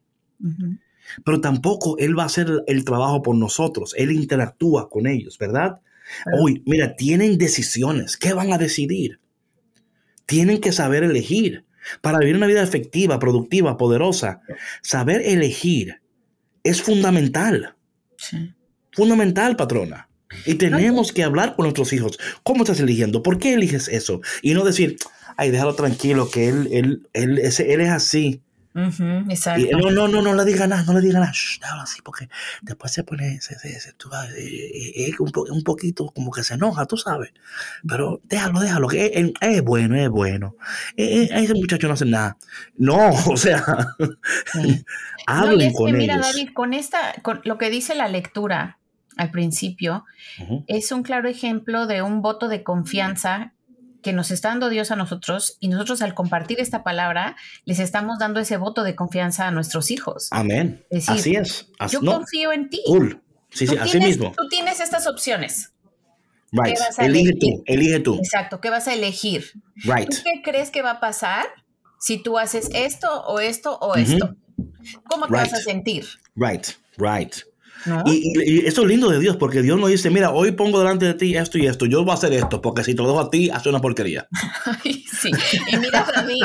Pero tampoco Él va a hacer el trabajo por nosotros. Él interactúa con ellos, ¿verdad? Hoy, mira, tienen decisiones. ¿Qué van a decidir? Tienen que saber elegir. Para vivir una vida efectiva, productiva, poderosa, saber elegir es fundamental. Fundamental, patrona. Y tenemos que hablar con nuestros hijos. ¿Cómo estás eligiendo? ¿Por qué eliges eso? Y no decir, ay, déjalo tranquilo, que él, él, él, él es así no, no, no, no le diga nada, no le diga nada. Shh, así, porque después se pone, se, se, tú, eh, eh, es un, un, poquito como que se enoja, tú sabes. Pero déjalo, déjalo, que es, es bueno, es bueno. Eh, ese muchacho no hace nada. No, <laughs> o sea, <laughs> hablen con que, Mira, David, con esta, con lo que dice la lectura al principio, es un claro ejemplo de un voto de confianza que nos está dando Dios a nosotros y nosotros al compartir esta palabra les estamos dando ese voto de confianza a nuestros hijos. Amén. así es. yo confío en ti. Cool. Sí, sí, así mismo. Tú tienes estas opciones. Right. Elige tú, elige tú. Exacto, ¿qué vas a elegir? Right. ¿Tú qué crees que va a pasar si tú haces esto o esto o esto? ¿Cómo te vas a sentir? Right, right. Y, eso es lindo de Dios, porque Dios nos dice, mira, hoy pongo delante de ti esto y esto, yo voy a hacer esto, porque si te lo dejo a ti, hace una porquería. <laughs> sí, y mira a mí,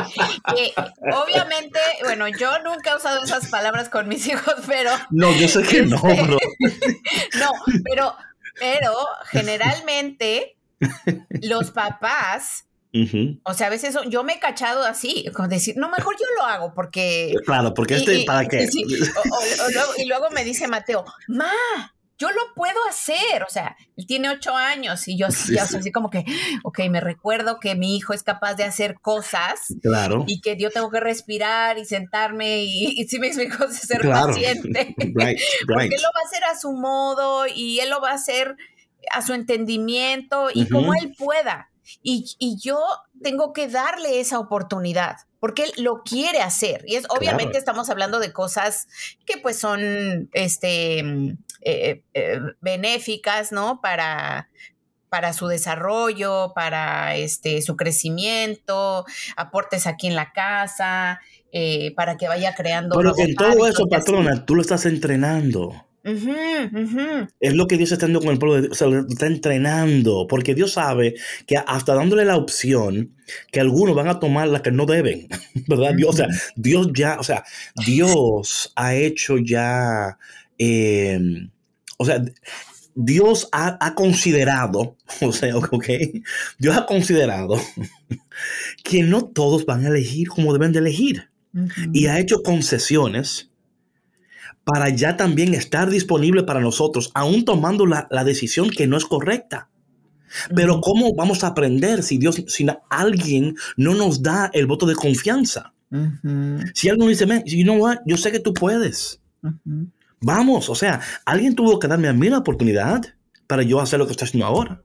que obviamente, bueno, yo nunca he usado esas palabras con mis <laughs> hijos, pero... No, yo sé que no, este, bro. <laughs> no, pero, pero generalmente los papás o sea, a veces yo me he cachado así, como decir, no, mejor yo lo hago porque... Claro, porque este, ¿para qué? y luego me dice Mateo, ma, yo lo puedo hacer, o sea, él tiene ocho años y yo <laughs> sí, así como que, ok, me recuerdo que mi hijo es capaz de hacer cosas. Claro. Y que yo tengo que respirar y sentarme y, si me explico, <laughs> ser paciente. <laughs> right, Porque él lo va a hacer a su modo y él lo va a hacer a su entendimiento y como él pueda. Y, yo tengo que darle esa oportunidad porque él lo quiere hacer. Y es obviamente estamos hablando de cosas que pues son este, eh, eh, benéficas, ¿no? Para, para su desarrollo, para este, su crecimiento, aportes aquí en la casa, eh, para que vaya creando. Pero en todo eso, patrona, tú lo estás entrenando. Es lo que Dios está haciendo con el pueblo de Dios, o sea, lo está entrenando, porque Dios sabe que hasta dándole la opción que algunos van a tomar la que no deben, <laughs> ¿verdad? Dios, o sea, Dios ya, o sea, Dios ha hecho ya, em, o sea, Dios ha, considerado, <laughs> o sea, ok, Dios ha considerado <laughs> que no todos van a elegir como deben de elegir. Y ha hecho concesiones para ya también estar disponible para nosotros, aún tomando la, decisión que no es correcta. Pero ¿cómo vamos a aprender si Dios, si alguien no nos da el voto de confianza? Si alguien dice, you know what, yo sé que tú puedes. Vamos, o sea, alguien tuvo que darme a mí la oportunidad para yo hacer lo que estoy haciendo ahora.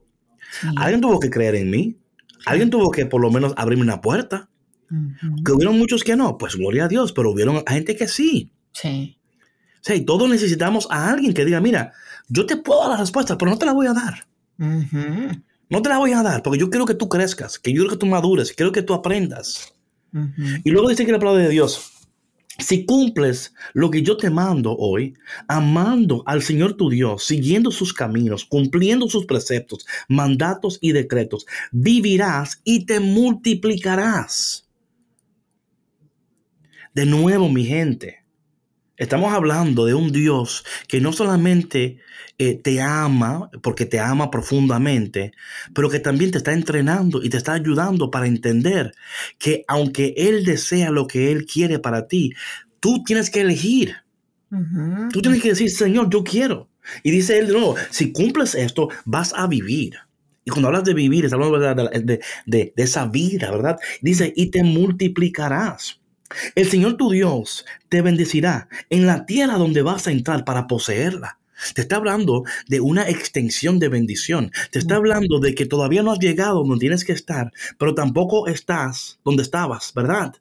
Alguien tuvo que creer en mí. Alguien tuvo que por lo menos abrirme una puerta. Que hubieron muchos que no, pues gloria a Dios, pero hubieron gente que sí. Sí. Sea, y todos necesitamos a alguien que diga, mira, yo te puedo dar la respuesta, pero no te la voy a dar. No te la voy a dar, porque yo quiero que tú crezcas, que yo quiero que tú madures, quiero que tú aprendas. Y luego dice que la palabra de Dios, si cumples lo que yo te mando hoy, amando al Señor tu Dios, siguiendo sus caminos, cumpliendo sus preceptos, mandatos y decretos, vivirás y te multiplicarás. De nuevo, mi gente, Estamos hablando de un Dios que no solamente eh, te ama, porque te ama profundamente, pero que también te está entrenando y te está ayudando para entender que aunque Él desea lo que Él quiere para ti, tú tienes que elegir. Tú tienes que decir, Señor, yo quiero. Y dice Él, no, si cumples esto, vas a vivir Y cuando hablas de vivir, estás hablando de, de, esa vida, ¿verdad? Dice, y te multiplicarás. El Señor tu Dios te bendecirá en la tierra donde vas a entrar para poseerla. Te está hablando de una extensión de bendición. Te está hablando de que todavía no has llegado donde tienes que estar, pero tampoco estás donde estabas, ¿verdad?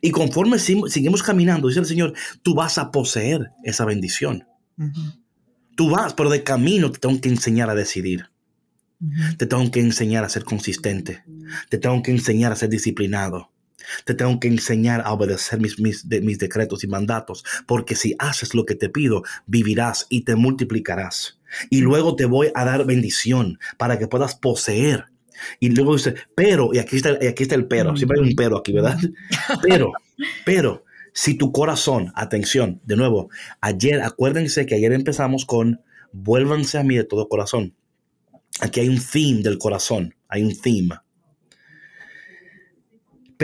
Y conforme seguimos caminando, dice el Señor, tú vas a poseer esa bendición. Tú vas, pero de camino te tengo que enseñar a decidir. Te tengo que enseñar a ser consistente. Te tengo que enseñar a ser disciplinado. Te tengo que enseñar a obedecer mis, mis, mis, decretos y mandatos, porque si haces lo que te pido, vivirás y te multiplicarás. Y luego te voy a dar bendición para que puedas poseer. Y luego dice, pero, y aquí está, y aquí está el pero, siempre hay un pero aquí, ¿verdad? <laughs> Pero, pero, si tu corazón, atención, de nuevo, ayer, acuérdense que ayer empezamos con, vuélvanse a mí de todo corazón. Aquí hay un theme del corazón, hay un theme.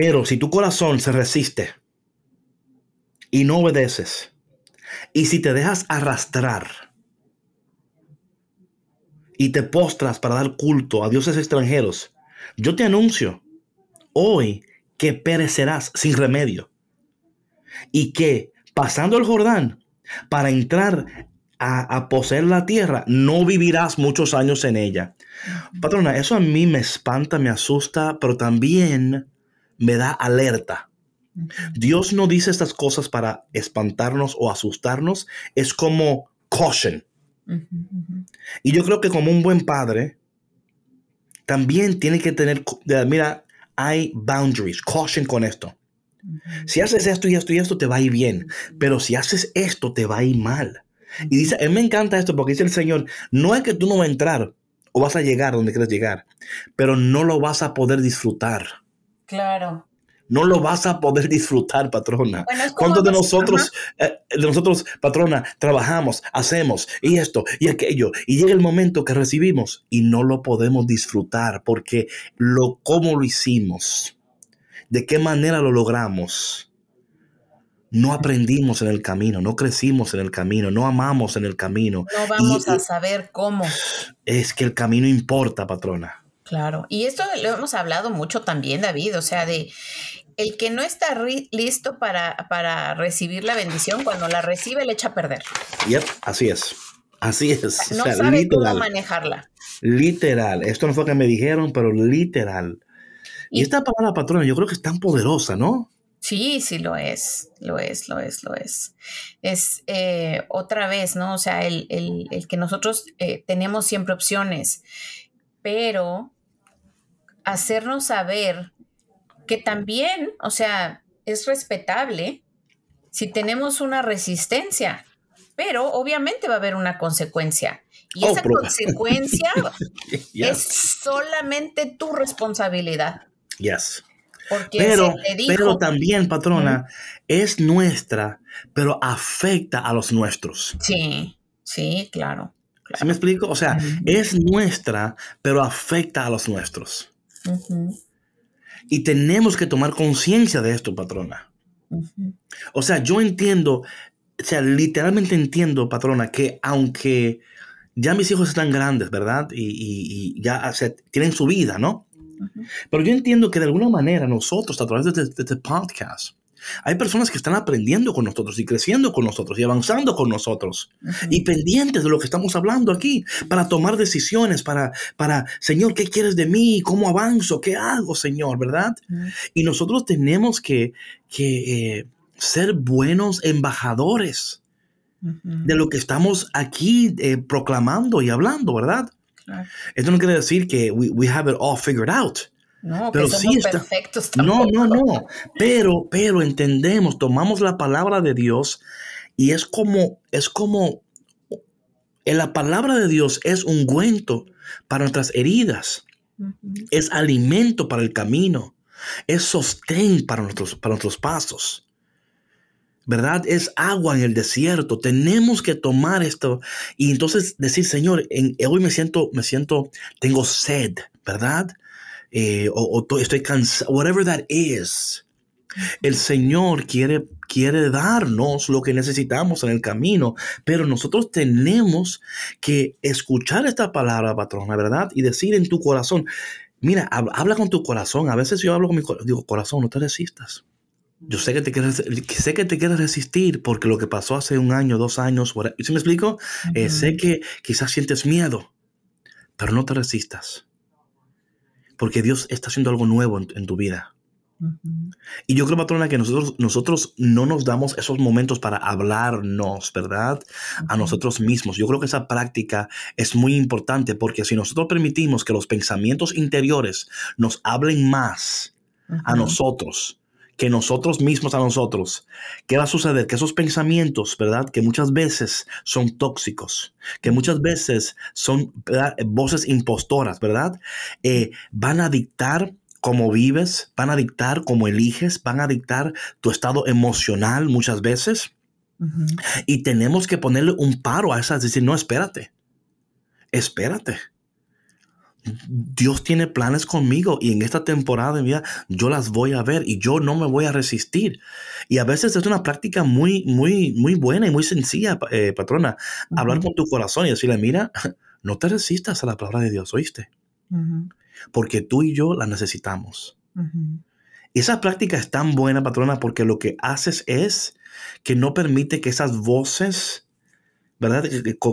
Pero si tu corazón se resiste y no obedeces, y si te dejas arrastrar y te postras para dar culto a dioses extranjeros, yo te anuncio hoy que perecerás sin remedio y que pasando el Jordán para entrar a, poseer la tierra, no vivirás muchos años en ella. Patrona, eso a mí me espanta, me asusta, pero también me da alerta. Dios no dice estas cosas para espantarnos o asustarnos, es como caution. Y yo creo que como un buen padre, también tiene que tener, mira, hay boundaries, caution con esto. Si haces esto y esto y esto, te va a ir bien, pero si haces esto, te va a ir mal. Y dice, a mí me encanta esto porque dice el Señor, no es que tú no vas a entrar o vas a llegar donde quieres llegar, pero no lo vas a poder disfrutar. Claro. No lo vas a poder disfrutar, patrona. ¿Cuántos de nosotros, eh, de nosotros, patrona, trabajamos, hacemos y esto y aquello? Y llega el momento que recibimos y no lo podemos disfrutar porque lo, cómo lo hicimos, de qué manera lo logramos. No aprendimos en el camino, no crecimos en el camino, no amamos en el camino. No vamos a saber cómo. Es que el camino importa, patrona. Claro, y esto lo hemos hablado mucho también, David, o sea, de el que no está listo para, para recibir la bendición, cuando la recibe le echa a perder. Yep, así es. Así es. No sabe cómo manejarla. Literal. Esto no fue que me dijeron, pero literal. Y, esta palabra patrona yo creo que es tan poderosa, ¿no? Sí, sí lo es, lo es, lo es, lo es. Es eh, otra vez, ¿no? O sea, el, que nosotros eh, tenemos siempre opciones, pero hacernos saber que también, o sea, es respetable si tenemos una resistencia, pero obviamente va a haber una consecuencia. Y oh, esa consecuencia <laughs> es solamente tu responsabilidad. Yes. pero, pero también, patrona, es nuestra, pero afecta a los nuestros. Sí, sí, claro. ¿Sí me explico? O sea, es nuestra, pero afecta a los nuestros. Y tenemos que tomar conciencia de esto, patrona. O sea, yo entiendo, o sea, literalmente entiendo, patrona, que aunque ya mis hijos están grandes, ¿verdad? Y, ya tienen su vida, ¿no? Pero yo entiendo que de alguna manera nosotros, a través de este, este podcast, hay personas que están aprendiendo con nosotros y creciendo con nosotros y avanzando con nosotros y pendientes de lo que estamos hablando aquí para tomar decisiones, para, para, Señor, ¿qué quieres de mí? ¿Cómo avanzo? ¿Qué hago, Señor? ¿Verdad? Y nosotros tenemos que, que eh, ser buenos embajadores de lo que estamos aquí eh, proclamando y hablando, ¿verdad? Esto no quiere decir que we, we have it all figured out. No, pero sí está, perfectos No, no, no. Pero, pero entendemos, tomamos la palabra de Dios y es como, es como, en la palabra de Dios es ungüento para nuestras heridas, es alimento para el camino, es sostén para nuestros, para nuestros pasos. ¿verdad? Es agua en el desierto. Tenemos que tomar esto y entonces decir, Señor, en, hoy me siento, me siento, tengo sed, ¿verdad? Eh, o, estoy cansado, whatever that is. El Señor quiere, quiere darnos lo que necesitamos en el camino, pero nosotros tenemos que escuchar esta palabra, patrona, ¿verdad? Y decir en tu corazón, mira, habla con tu corazón. A veces yo hablo con mi corazón, digo, corazón, no te resistas. Yo sé que te quieres, sé que te quieres resistir porque lo que pasó hace un año, dos años, ¿sí me explico? Eh, sé que quizás sientes miedo, pero no te resistas. Porque Dios está haciendo algo nuevo en, tu vida. Y yo creo, patrona, que nosotros, nosotros no nos damos esos momentos para hablarnos, ¿verdad? A nosotros mismos. Yo creo que esa práctica es muy importante porque si nosotros permitimos que los pensamientos interiores nos hablen más a nosotros, que nosotros mismos a nosotros. ¿Qué va a suceder? Que esos pensamientos, ¿verdad? Que muchas veces son tóxicos, que muchas veces son voces impostoras, ¿verdad? Eh, van a dictar cómo vives, van a dictar cómo eliges, van a dictar tu estado emocional muchas veces. Y tenemos que ponerle un paro a esas, decir, no, espérate, espérate. Dios tiene planes conmigo y en esta temporada de mi vida yo las voy a ver y yo no me voy a resistir. Y a veces es una práctica muy, muy, muy buena y muy sencilla, eh, patrona, hablar con tu corazón y decirle, mira, <laughs> no te resistas a la palabra de Dios, ¿oíste? Porque tú y yo la necesitamos. Y esa práctica es tan buena, patrona, porque lo que haces es que no permite que esas voces ¿verdad?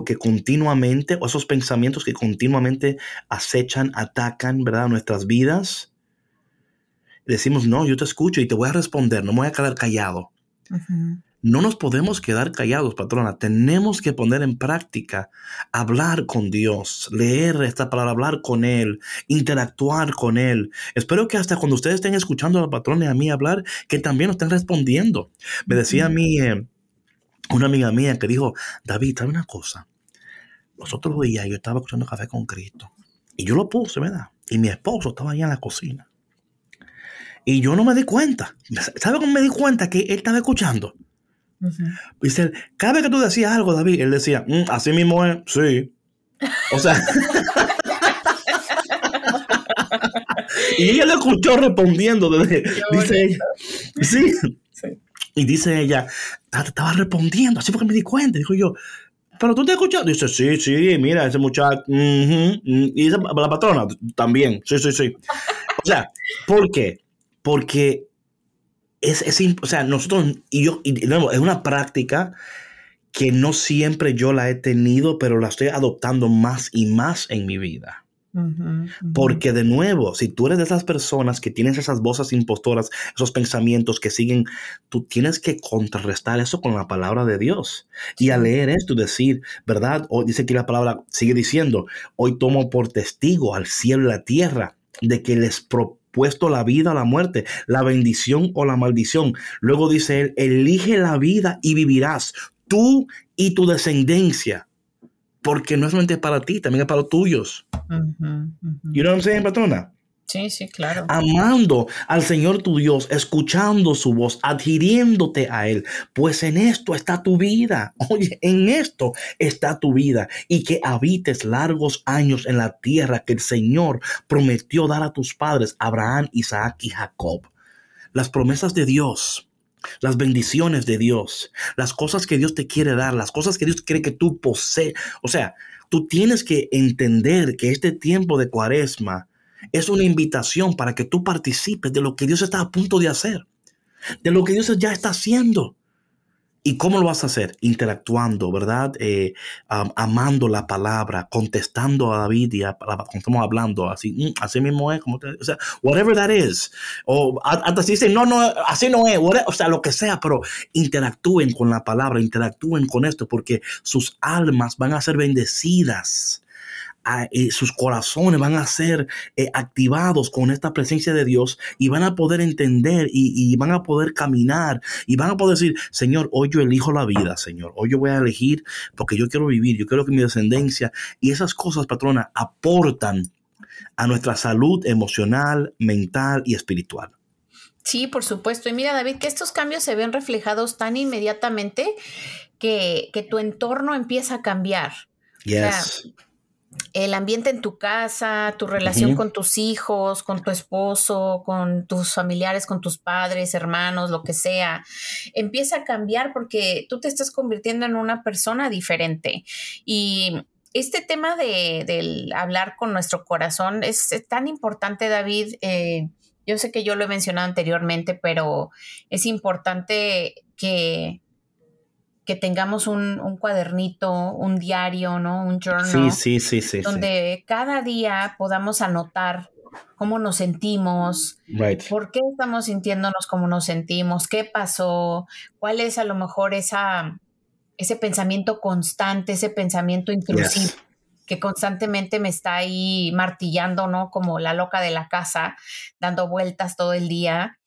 Que, continuamente, o esos pensamientos que continuamente acechan, atacan, ¿verdad? Nuestras vidas. Decimos, no, yo te escucho y te voy a responder, no me voy a quedar callado. No nos podemos quedar callados, patrona. Tenemos que poner en práctica, hablar con Dios, leer esta palabra, hablar con Él, interactuar con Él. Espero que hasta cuando ustedes estén escuchando a la patrona y a mí hablar, que también nos estén respondiendo. Me decía a mí, eh, una amiga mía que dijo, David, ¿sabes una cosa? Los otros días yo estaba escuchando café con Cristo. Y yo lo puse, ¿verdad? Y mi esposo estaba allá en la cocina. Y yo no me di cuenta. ¿Sabe cómo me di cuenta que él estaba escuchando? Dice, cada vez que tú decías algo, David, él decía, mm, así mismo es, sí. O sea. <laughs> y ella le escuchó respondiendo. Desde, dice ella, sí. Y dice ella, te estaba respondiendo, así porque me di cuenta. Dijo yo, pero tú te escuchado. Dice, sí, sí, mira, ese muchacho. Y la patrona también. Sí, sí, sí. O sea, ¿por qué? Porque es, es o sea, nosotros, y yo, y es una práctica que no siempre yo la he tenido, pero la estoy adoptando más y más en mi vida. Porque de nuevo, si tú eres de esas personas que tienes esas voces impostoras, esos pensamientos que siguen, tú tienes que contrarrestar eso con la palabra de Dios. Y al leer esto, decir, ¿verdad? Hoy dice que la palabra sigue diciendo, hoy tomo por testigo al cielo y la tierra de que les propuesto la vida o la muerte, la bendición o la maldición. Luego dice él, elige la vida y vivirás, tú y tu descendencia porque no es solamente para ti, también es para los tuyos. ¿Y no sé, patrona? Sí, sí, claro. Amando al Señor tu Dios, escuchando su voz, adhiriéndote a Él, pues en esto está tu vida. <laughs> Oye, en esto está tu vida y que habites largos años en la tierra que el Señor prometió dar a tus padres, Abraham, Isaac y Jacob. Las promesas de Dios las bendiciones de Dios, las cosas que Dios te quiere dar, las cosas que Dios quiere que tú posees. O sea, tú tienes que entender que este tiempo de cuaresma es una invitación para que tú participes de lo que Dios está a punto de hacer, de lo que Dios ya está haciendo. ¿Y cómo lo vas a hacer? Interactuando, ¿verdad? Eh, amando la palabra, contestando a David y a, cuando estamos hablando, así, mm, así mismo es, o sea, whatever that is. O hasta si dicen, no, no, así no es, o sea, lo que sea, pero interactúen con la palabra, interactúen con esto, porque sus almas van a ser bendecidas sus corazones van a ser eh, activados con esta presencia de Dios y van a poder entender y, van a poder caminar y van a poder decir, Señor, hoy yo elijo la vida, Señor, hoy yo voy a elegir porque yo quiero vivir, yo quiero que mi descendencia y esas cosas, patrona, aportan a nuestra salud emocional, mental y espiritual. Sí, por supuesto. Y mira, David, que estos cambios se ven reflejados tan inmediatamente que, tu entorno empieza a cambiar. Yes el ambiente en tu casa, tu relación con tus hijos, con tu esposo, con tus familiares, con tus padres, hermanos, lo que sea, empieza a cambiar porque tú te estás convirtiendo en una persona diferente. Y este tema de, hablar con nuestro corazón es, tan importante, David. Eh, yo sé que yo lo he mencionado anteriormente, pero es importante que que tengamos un, cuadernito, un diario, ¿no? Un journal. Sí, sí, sí. Donde cada día podamos anotar cómo nos sentimos, por qué estamos sintiéndonos como nos sentimos, qué pasó, cuál es a lo mejor esa, ese pensamiento constante, ese pensamiento intrusivo. que constantemente me está ahí martillando, ¿no? Como la loca de la casa, dando vueltas todo el día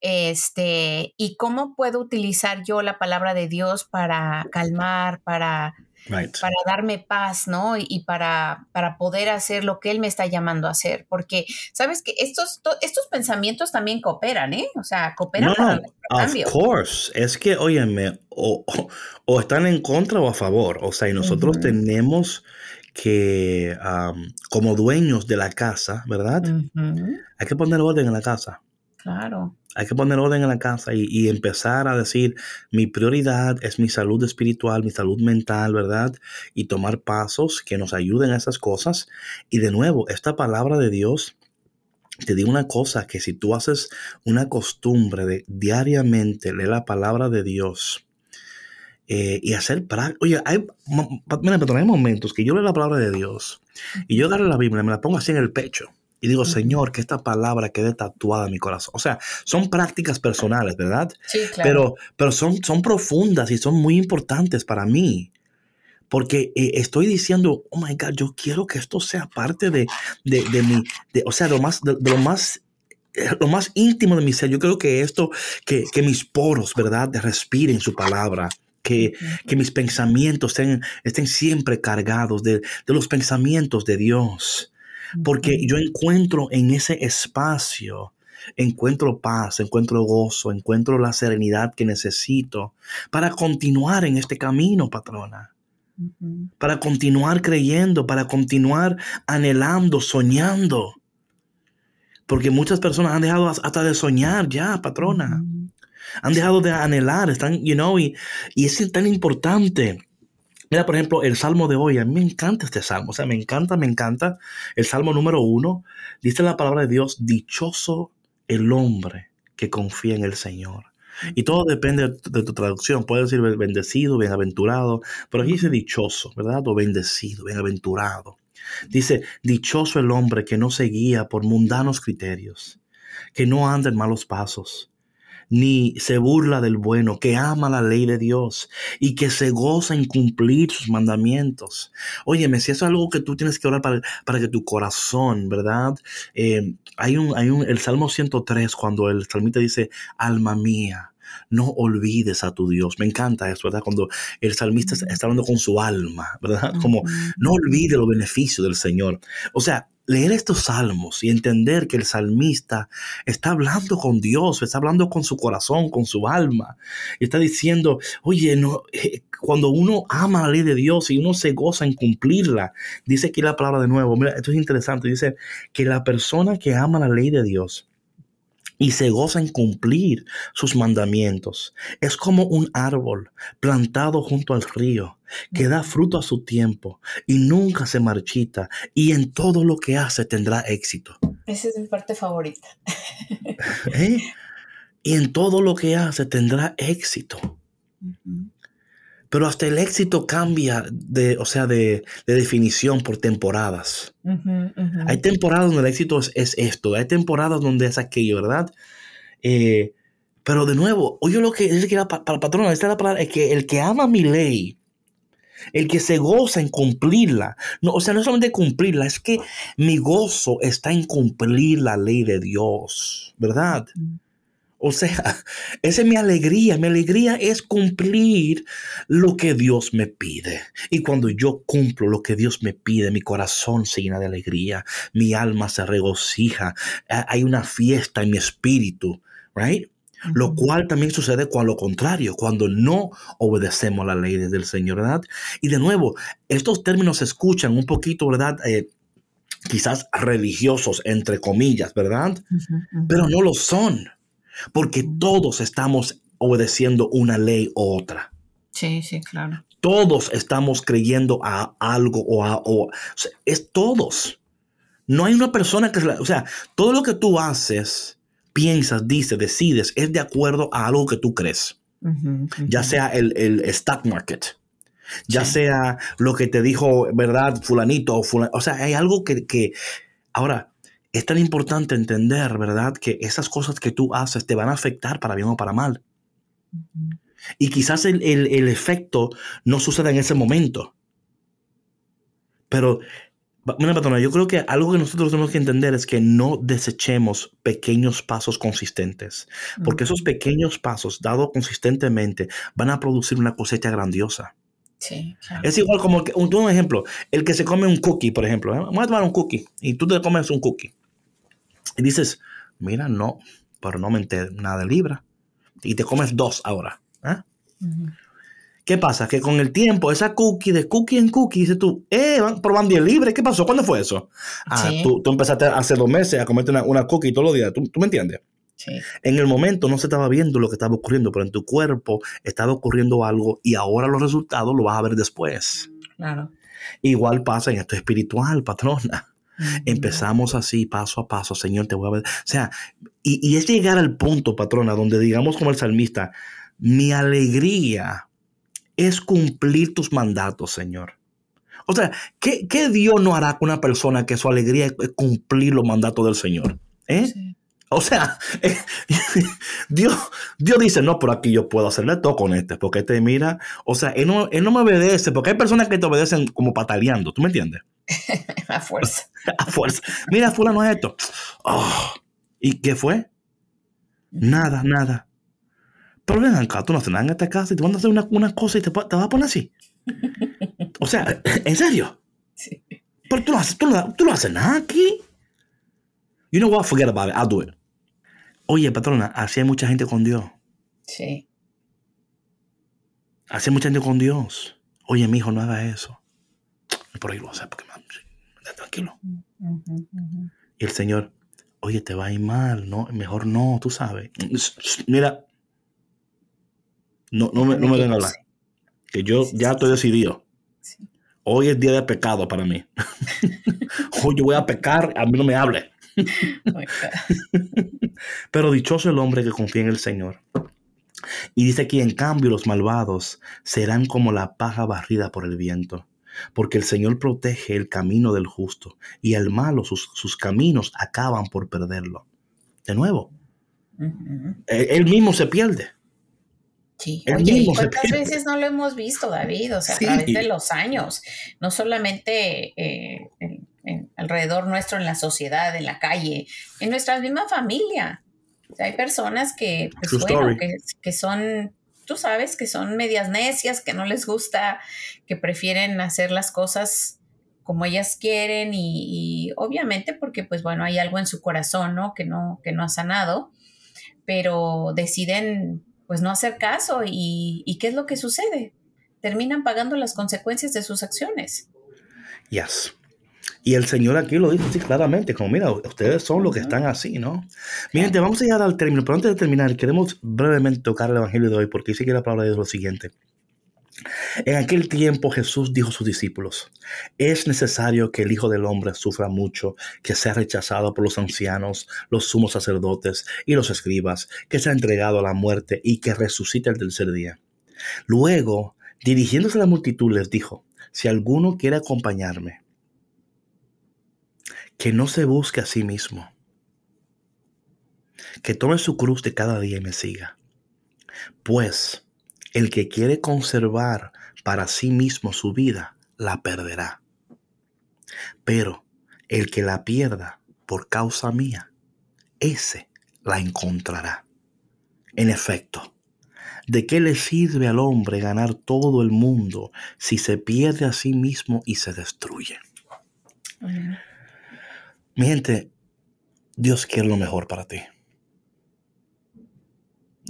este, y cómo puedo utilizar yo la palabra de Dios para calmar, para, para darme paz, ¿no? Y, para, para poder hacer lo que Él me está llamando a hacer. Porque, ¿sabes que estos, estos pensamientos también cooperan, ¿eh? O sea, cooperan para no, Of course. Es que, óyeme, o, <laughs> o, están en contra o a favor. O sea, y nosotros tenemos que, como dueños de la casa, ¿verdad? Hay que poner orden en la casa. Hay que poner orden en la casa y, empezar a decir, mi prioridad es mi salud espiritual, mi salud mental, ¿verdad? Y tomar pasos que nos ayuden a esas cosas. Y de nuevo, esta palabra de Dios, te digo una cosa, que si tú haces una costumbre de diariamente leer la palabra de Dios, eh, y hacer práctica. Oye, mira, hay momentos que yo leo la palabra de Dios y yo agarro la Biblia y me la pongo así en el pecho. Y digo, Señor, que esta palabra quede tatuada en mi corazón. O sea, son prácticas personales, ¿verdad? Sí, claro. Pero, pero son, son profundas y son muy importantes para mí. Porque eh, estoy diciendo, oh my God, yo quiero que esto sea parte de, de, de mi, de, o sea, lo más, de, lo más eh, lo más íntimo de mi ser. Yo creo que esto, que, que mis poros, ¿verdad? Respiren su palabra. Que, que, mis pensamientos estén, estén siempre cargados de, de, los pensamientos de Dios porque yo encuentro en ese espacio, encuentro paz, encuentro gozo, encuentro la serenidad que necesito para continuar en este camino, patrona. Para continuar creyendo, para continuar anhelando, soñando. Porque muchas personas han dejado hasta de soñar ya, patrona. Han dejado de anhelar, están, you know, y, y es tan importante Mira, por ejemplo, el salmo de hoy, a mí me encanta este salmo, o sea, me encanta, me encanta. El salmo número uno, dice la palabra de Dios, dichoso el hombre que confía en el Señor. Y todo depende de tu traducción. Puede decir bendecido, bienaventurado, pero aquí dice dichoso, ¿verdad? O bendecido, bienaventurado. Dice, dichoso el hombre que no se guía por mundanos criterios, que no anda en malos pasos, ni se burla del bueno, que ama la ley de Dios y que se goza en cumplir sus mandamientos. Óyeme, si eso es algo que tú tienes que orar para, para que tu corazón, ¿verdad? Eh, hay un, hay un, el Salmo 103, cuando el salmista dice, alma mía, no olvides a tu Dios. Me encanta eso, ¿verdad? Cuando el salmista está hablando con su alma, ¿verdad? Como no olvide los beneficios del Señor. O sea, leer estos salmos y entender que el salmista está hablando con Dios, está hablando con su corazón, con su alma, y está diciendo, oye, no, eh, cuando uno ama la ley de Dios y uno se goza en cumplirla, dice aquí la palabra de nuevo, mira, esto es interesante, dice que la persona que ama la ley de Dios, y se goza en cumplir sus mandamientos. Es como un árbol plantado junto al río, que da fruto a su tiempo y nunca se marchita y en todo lo que hace tendrá éxito. Esa es mi parte favorita. <laughs> ¿Eh? Y en todo lo que hace tendrá éxito. Pero hasta el éxito cambia de, o sea, de, definición por temporadas. Hay temporadas donde el éxito es, esto, hay temporadas donde es aquello, ¿verdad? Eh, pero de nuevo, oye lo que dice que para, para el patrón, esta es la palabra, es que el que ama mi ley, el que se goza en cumplirla, no, o sea, no solamente cumplirla, es que mi gozo está en cumplir la ley de Dios, ¿verdad? O sea, <laughs> esa es mi alegría. Mi alegría es cumplir lo que Dios me pide. Y cuando yo cumplo lo que Dios me pide, mi corazón se llena de alegría, mi alma se regocija, hay una fiesta en mi espíritu, right? Lo cual también sucede con lo contrario, cuando no obedecemos la ley del Señor, ¿verdad? Y de nuevo, estos términos se escuchan un poquito, ¿verdad? Eh, quizás religiosos, entre comillas, ¿verdad? Pero no lo son, porque todos estamos obedeciendo una ley u otra. Sí, sí, claro. Todos estamos creyendo a algo o a... O, es todos. No hay una persona que... O sea, todo lo que tú haces, piensas, dices, decides, es de acuerdo a algo que tú crees. Ya sea el, el stock market, ya sea lo que te dijo, ¿verdad? Fulanito o fulanito. O sea, hay algo que, que... Ahora, es tan importante entender, ¿verdad? Que esas cosas que tú haces te van a afectar para bien o para mal. Y quizás el, efecto no suceda en ese momento. Pero, mira, patrona, yo creo que algo que nosotros tenemos que entender es que no desechemos pequeños pasos consistentes. Porque esos pequeños pasos, dados consistentemente, van a producir una cosecha grandiosa. Sí, Es igual como que, un, un, ejemplo, el que se come un cookie, por ejemplo. ¿eh? Vamos a tomar un cookie y tú te comes un cookie. Y dices, mira, no, pero no me nada de libra y te comes dos ahora. ¿eh? ¿Qué pasa? Que con el tiempo, esa cookie, de cookie en cookie, dices tú, eh, probando 10 libre. ¿Qué pasó? ¿Cuándo fue eso? Ah, tú, tú, empezaste hace dos meses a comerte una, una cookie todos los días. ¿Tú, ¿Tú, me entiendes? Sí. En el momento no se estaba viendo lo que estaba ocurriendo, pero en tu cuerpo estaba ocurriendo algo y ahora los resultados lo vas a ver después. Claro. Igual pasa en esto espiritual, patrona. Empezamos así, paso a paso, Señor, te voy a ver. O sea, y, y, es llegar al punto, patrona, donde digamos como el salmista, mi alegría es cumplir tus mandatos, Señor. O sea, ¿qué, ¿qué, Dios no hará con una persona que su alegría es cumplir los mandatos del Señor? ¿Eh? Sí. O sea, <laughs> eh, <laughs> Dios, Dios dice, no, por aquí yo puedo hacerle todo con este, porque te mira, o sea, él no, él no me obedece, porque hay personas que te obedecen como pataleando, ¿tú me entiendes? <laughs> a fuerza. a fuerza. Mira, fulano es esto. Oh, ¿Y qué fue? Nada, nada. Pero ven acá, tú no haces nada en esta casa y te van a hacer una, una cosa y te, te, vas a poner así. O sea, ¿en serio? Sí. Pero tú no haces, tú no, tú no haces nada aquí. You know what? Forget about it. I'll do it. Oye, patrona, así hay mucha gente con Dios. Sí. Así hay mucha gente con Dios. Oye, mi hijo, no haga eso. Por ahí lo hace porque tranquilo. Uh -huh, uh -huh. Y el Señor, oye, te va a ir mal, no, mejor no, tú sabes. Mira, no, no me, no me den a hablar. Que yo sí, ya sí, estoy decidido. Sí. Hoy es día de pecado para mí. <laughs> Hoy yo voy a pecar, a mí no me hable. <laughs> Oh <laughs> Pero dichoso el hombre que confía en el Señor. Y dice aquí, en cambio, los malvados serán como la paja barrida por el viento. Porque el Señor protege el camino del justo y el malo sus, sus caminos acaban por perderlo. De nuevo, Uh -huh. él mismo se pierde. Sí, Él oye, ¿y mismo se cuántas pierde. veces no lo hemos visto, David? O sea, Sí. a través de los años, no solamente eh, en- alrededor nuestro, en la sociedad, en la calle, en nuestra misma familia. O sea, hay personas que, pues, bueno, que, que son, tú sabes, que son medias necias, que no les gusta, que prefieren hacer las cosas como ellas quieren y, y obviamente porque, pues bueno, hay algo en su corazón, ¿no? Que no, que no ha sanado, pero deciden pues no hacer caso y, y ¿qué es lo que sucede? Terminan pagando las consecuencias de sus acciones. Yes. Y el Señor aquí lo dice así claramente, como mira, ustedes son los que están así, ¿no? Miren, te vamos a llegar al término, pero antes de terminar, queremos brevemente tocar el Evangelio de hoy, porque dice que la palabra de Dios es lo siguiente. En aquel tiempo Jesús dijo a sus discípulos, es necesario que el Hijo del Hombre sufra mucho, que sea rechazado por los ancianos, los sumos sacerdotes y los escribas, que sea entregado a la muerte y que resucite el tercer día. Luego, dirigiéndose a la multitud, les dijo, si alguno quiere acompañarme, que no se busque a sí mismo, que tome su cruz de cada día y me siga. Pues el que quiere conservar para sí mismo su vida, la perderá. Pero el que la pierda por causa mía, ese la encontrará. En efecto, ¿de qué le sirve al hombre ganar todo el mundo si se pierde a sí mismo y se destruye? Mi gente, Dios quiere lo mejor para ti.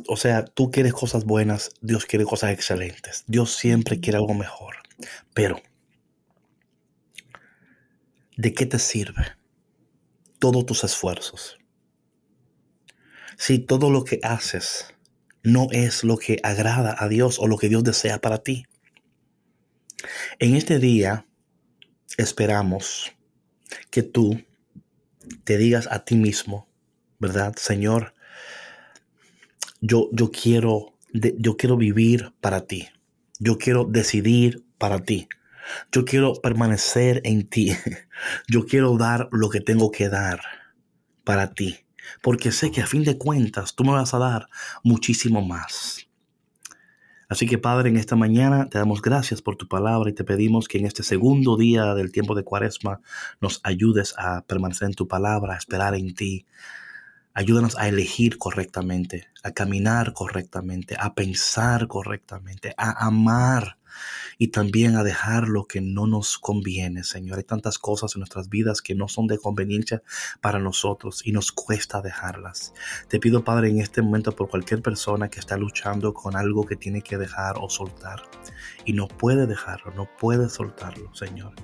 o sea, tú quieres cosas buenas, Dios quiere cosas excelentes. Dios siempre quiere algo mejor. Pero, ¿de qué te sirve todos tus esfuerzos? Si todo lo que haces no es lo que agrada a Dios o lo que Dios desea para ti. En este día esperamos que tú te digas a ti mismo, ¿verdad? Señor, yo, yo, quiero, yo quiero vivir para ti. Yo quiero decidir para ti. Yo quiero permanecer en ti. <laughs> Yo quiero dar lo que tengo que dar para ti. Porque sé que a fin de cuentas tú me vas a dar muchísimo más. Así que Padre, en esta mañana te damos gracias por tu palabra y te pedimos que en este segundo día del tiempo de Cuaresma nos ayudes a permanecer en tu palabra, a esperar en ti. Ayúdanos a elegir correctamente, a caminar correctamente, a pensar correctamente, a amar y también a dejar lo que no nos conviene, Señor. Hay tantas cosas en nuestras vidas que no son de conveniencia para nosotros y nos cuesta dejarlas. Te pido, Padre, en este momento por cualquier persona que está luchando con algo que tiene que dejar o soltar y no puede dejarlo, no puede soltarlo, Señor.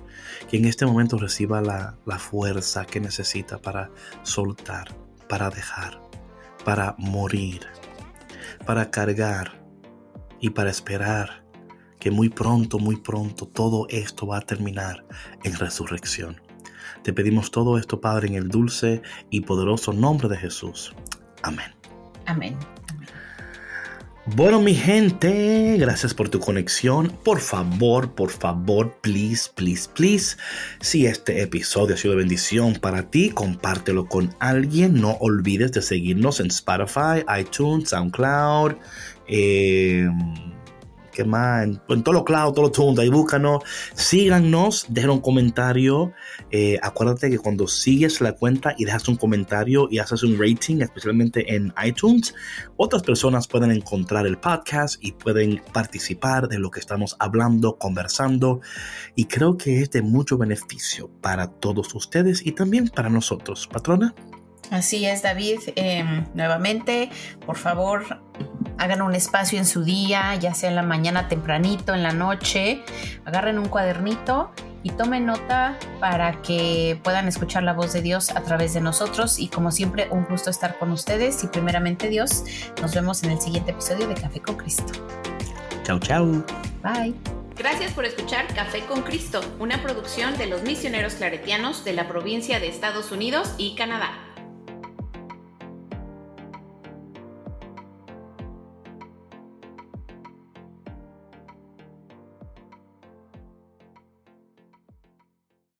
Que en este momento reciba la, la fuerza que necesita para soltar, para dejar, para morir, para cargar y para esperar que muy pronto, muy pronto todo esto va a terminar en resurrección. Te pedimos todo esto, Padre, en el dulce y poderoso nombre de Jesús. Amén. Amén. Bueno, mi gente, gracias por tu conexión. Por favor, por favor, please, please, please. Si este episodio ha sido de bendición para ti, compártelo con alguien. No olvides de seguirnos en Spotify, iTunes, SoundCloud. Eh, que más? En, en todos los clouds, todos los tunes, ahí búscanos, síganos, dejen un comentario. Eh, acuérdate que cuando sigues la cuenta y dejas un comentario y haces un rating, especialmente en iTunes, otras personas pueden encontrar el podcast y pueden participar de lo que estamos hablando, conversando. Y creo que es de mucho beneficio para todos ustedes y también para nosotros. Patrona. Así es, David. Em, nuevamente, por favor, hagan un espacio en su día, ya sea en la mañana tempranito, en la noche, agarren un cuadernito y tomen nota para que puedan escuchar la voz de Dios a través de nosotros. Y como siempre, un gusto estar con ustedes. Y primeramente Dios, nos vemos en el siguiente episodio de Café con Cristo. Chao, chao. Bye. Gracias por escuchar Café con Cristo, una producción de los misioneros claretianos de la provincia de Estados Unidos y Canadá.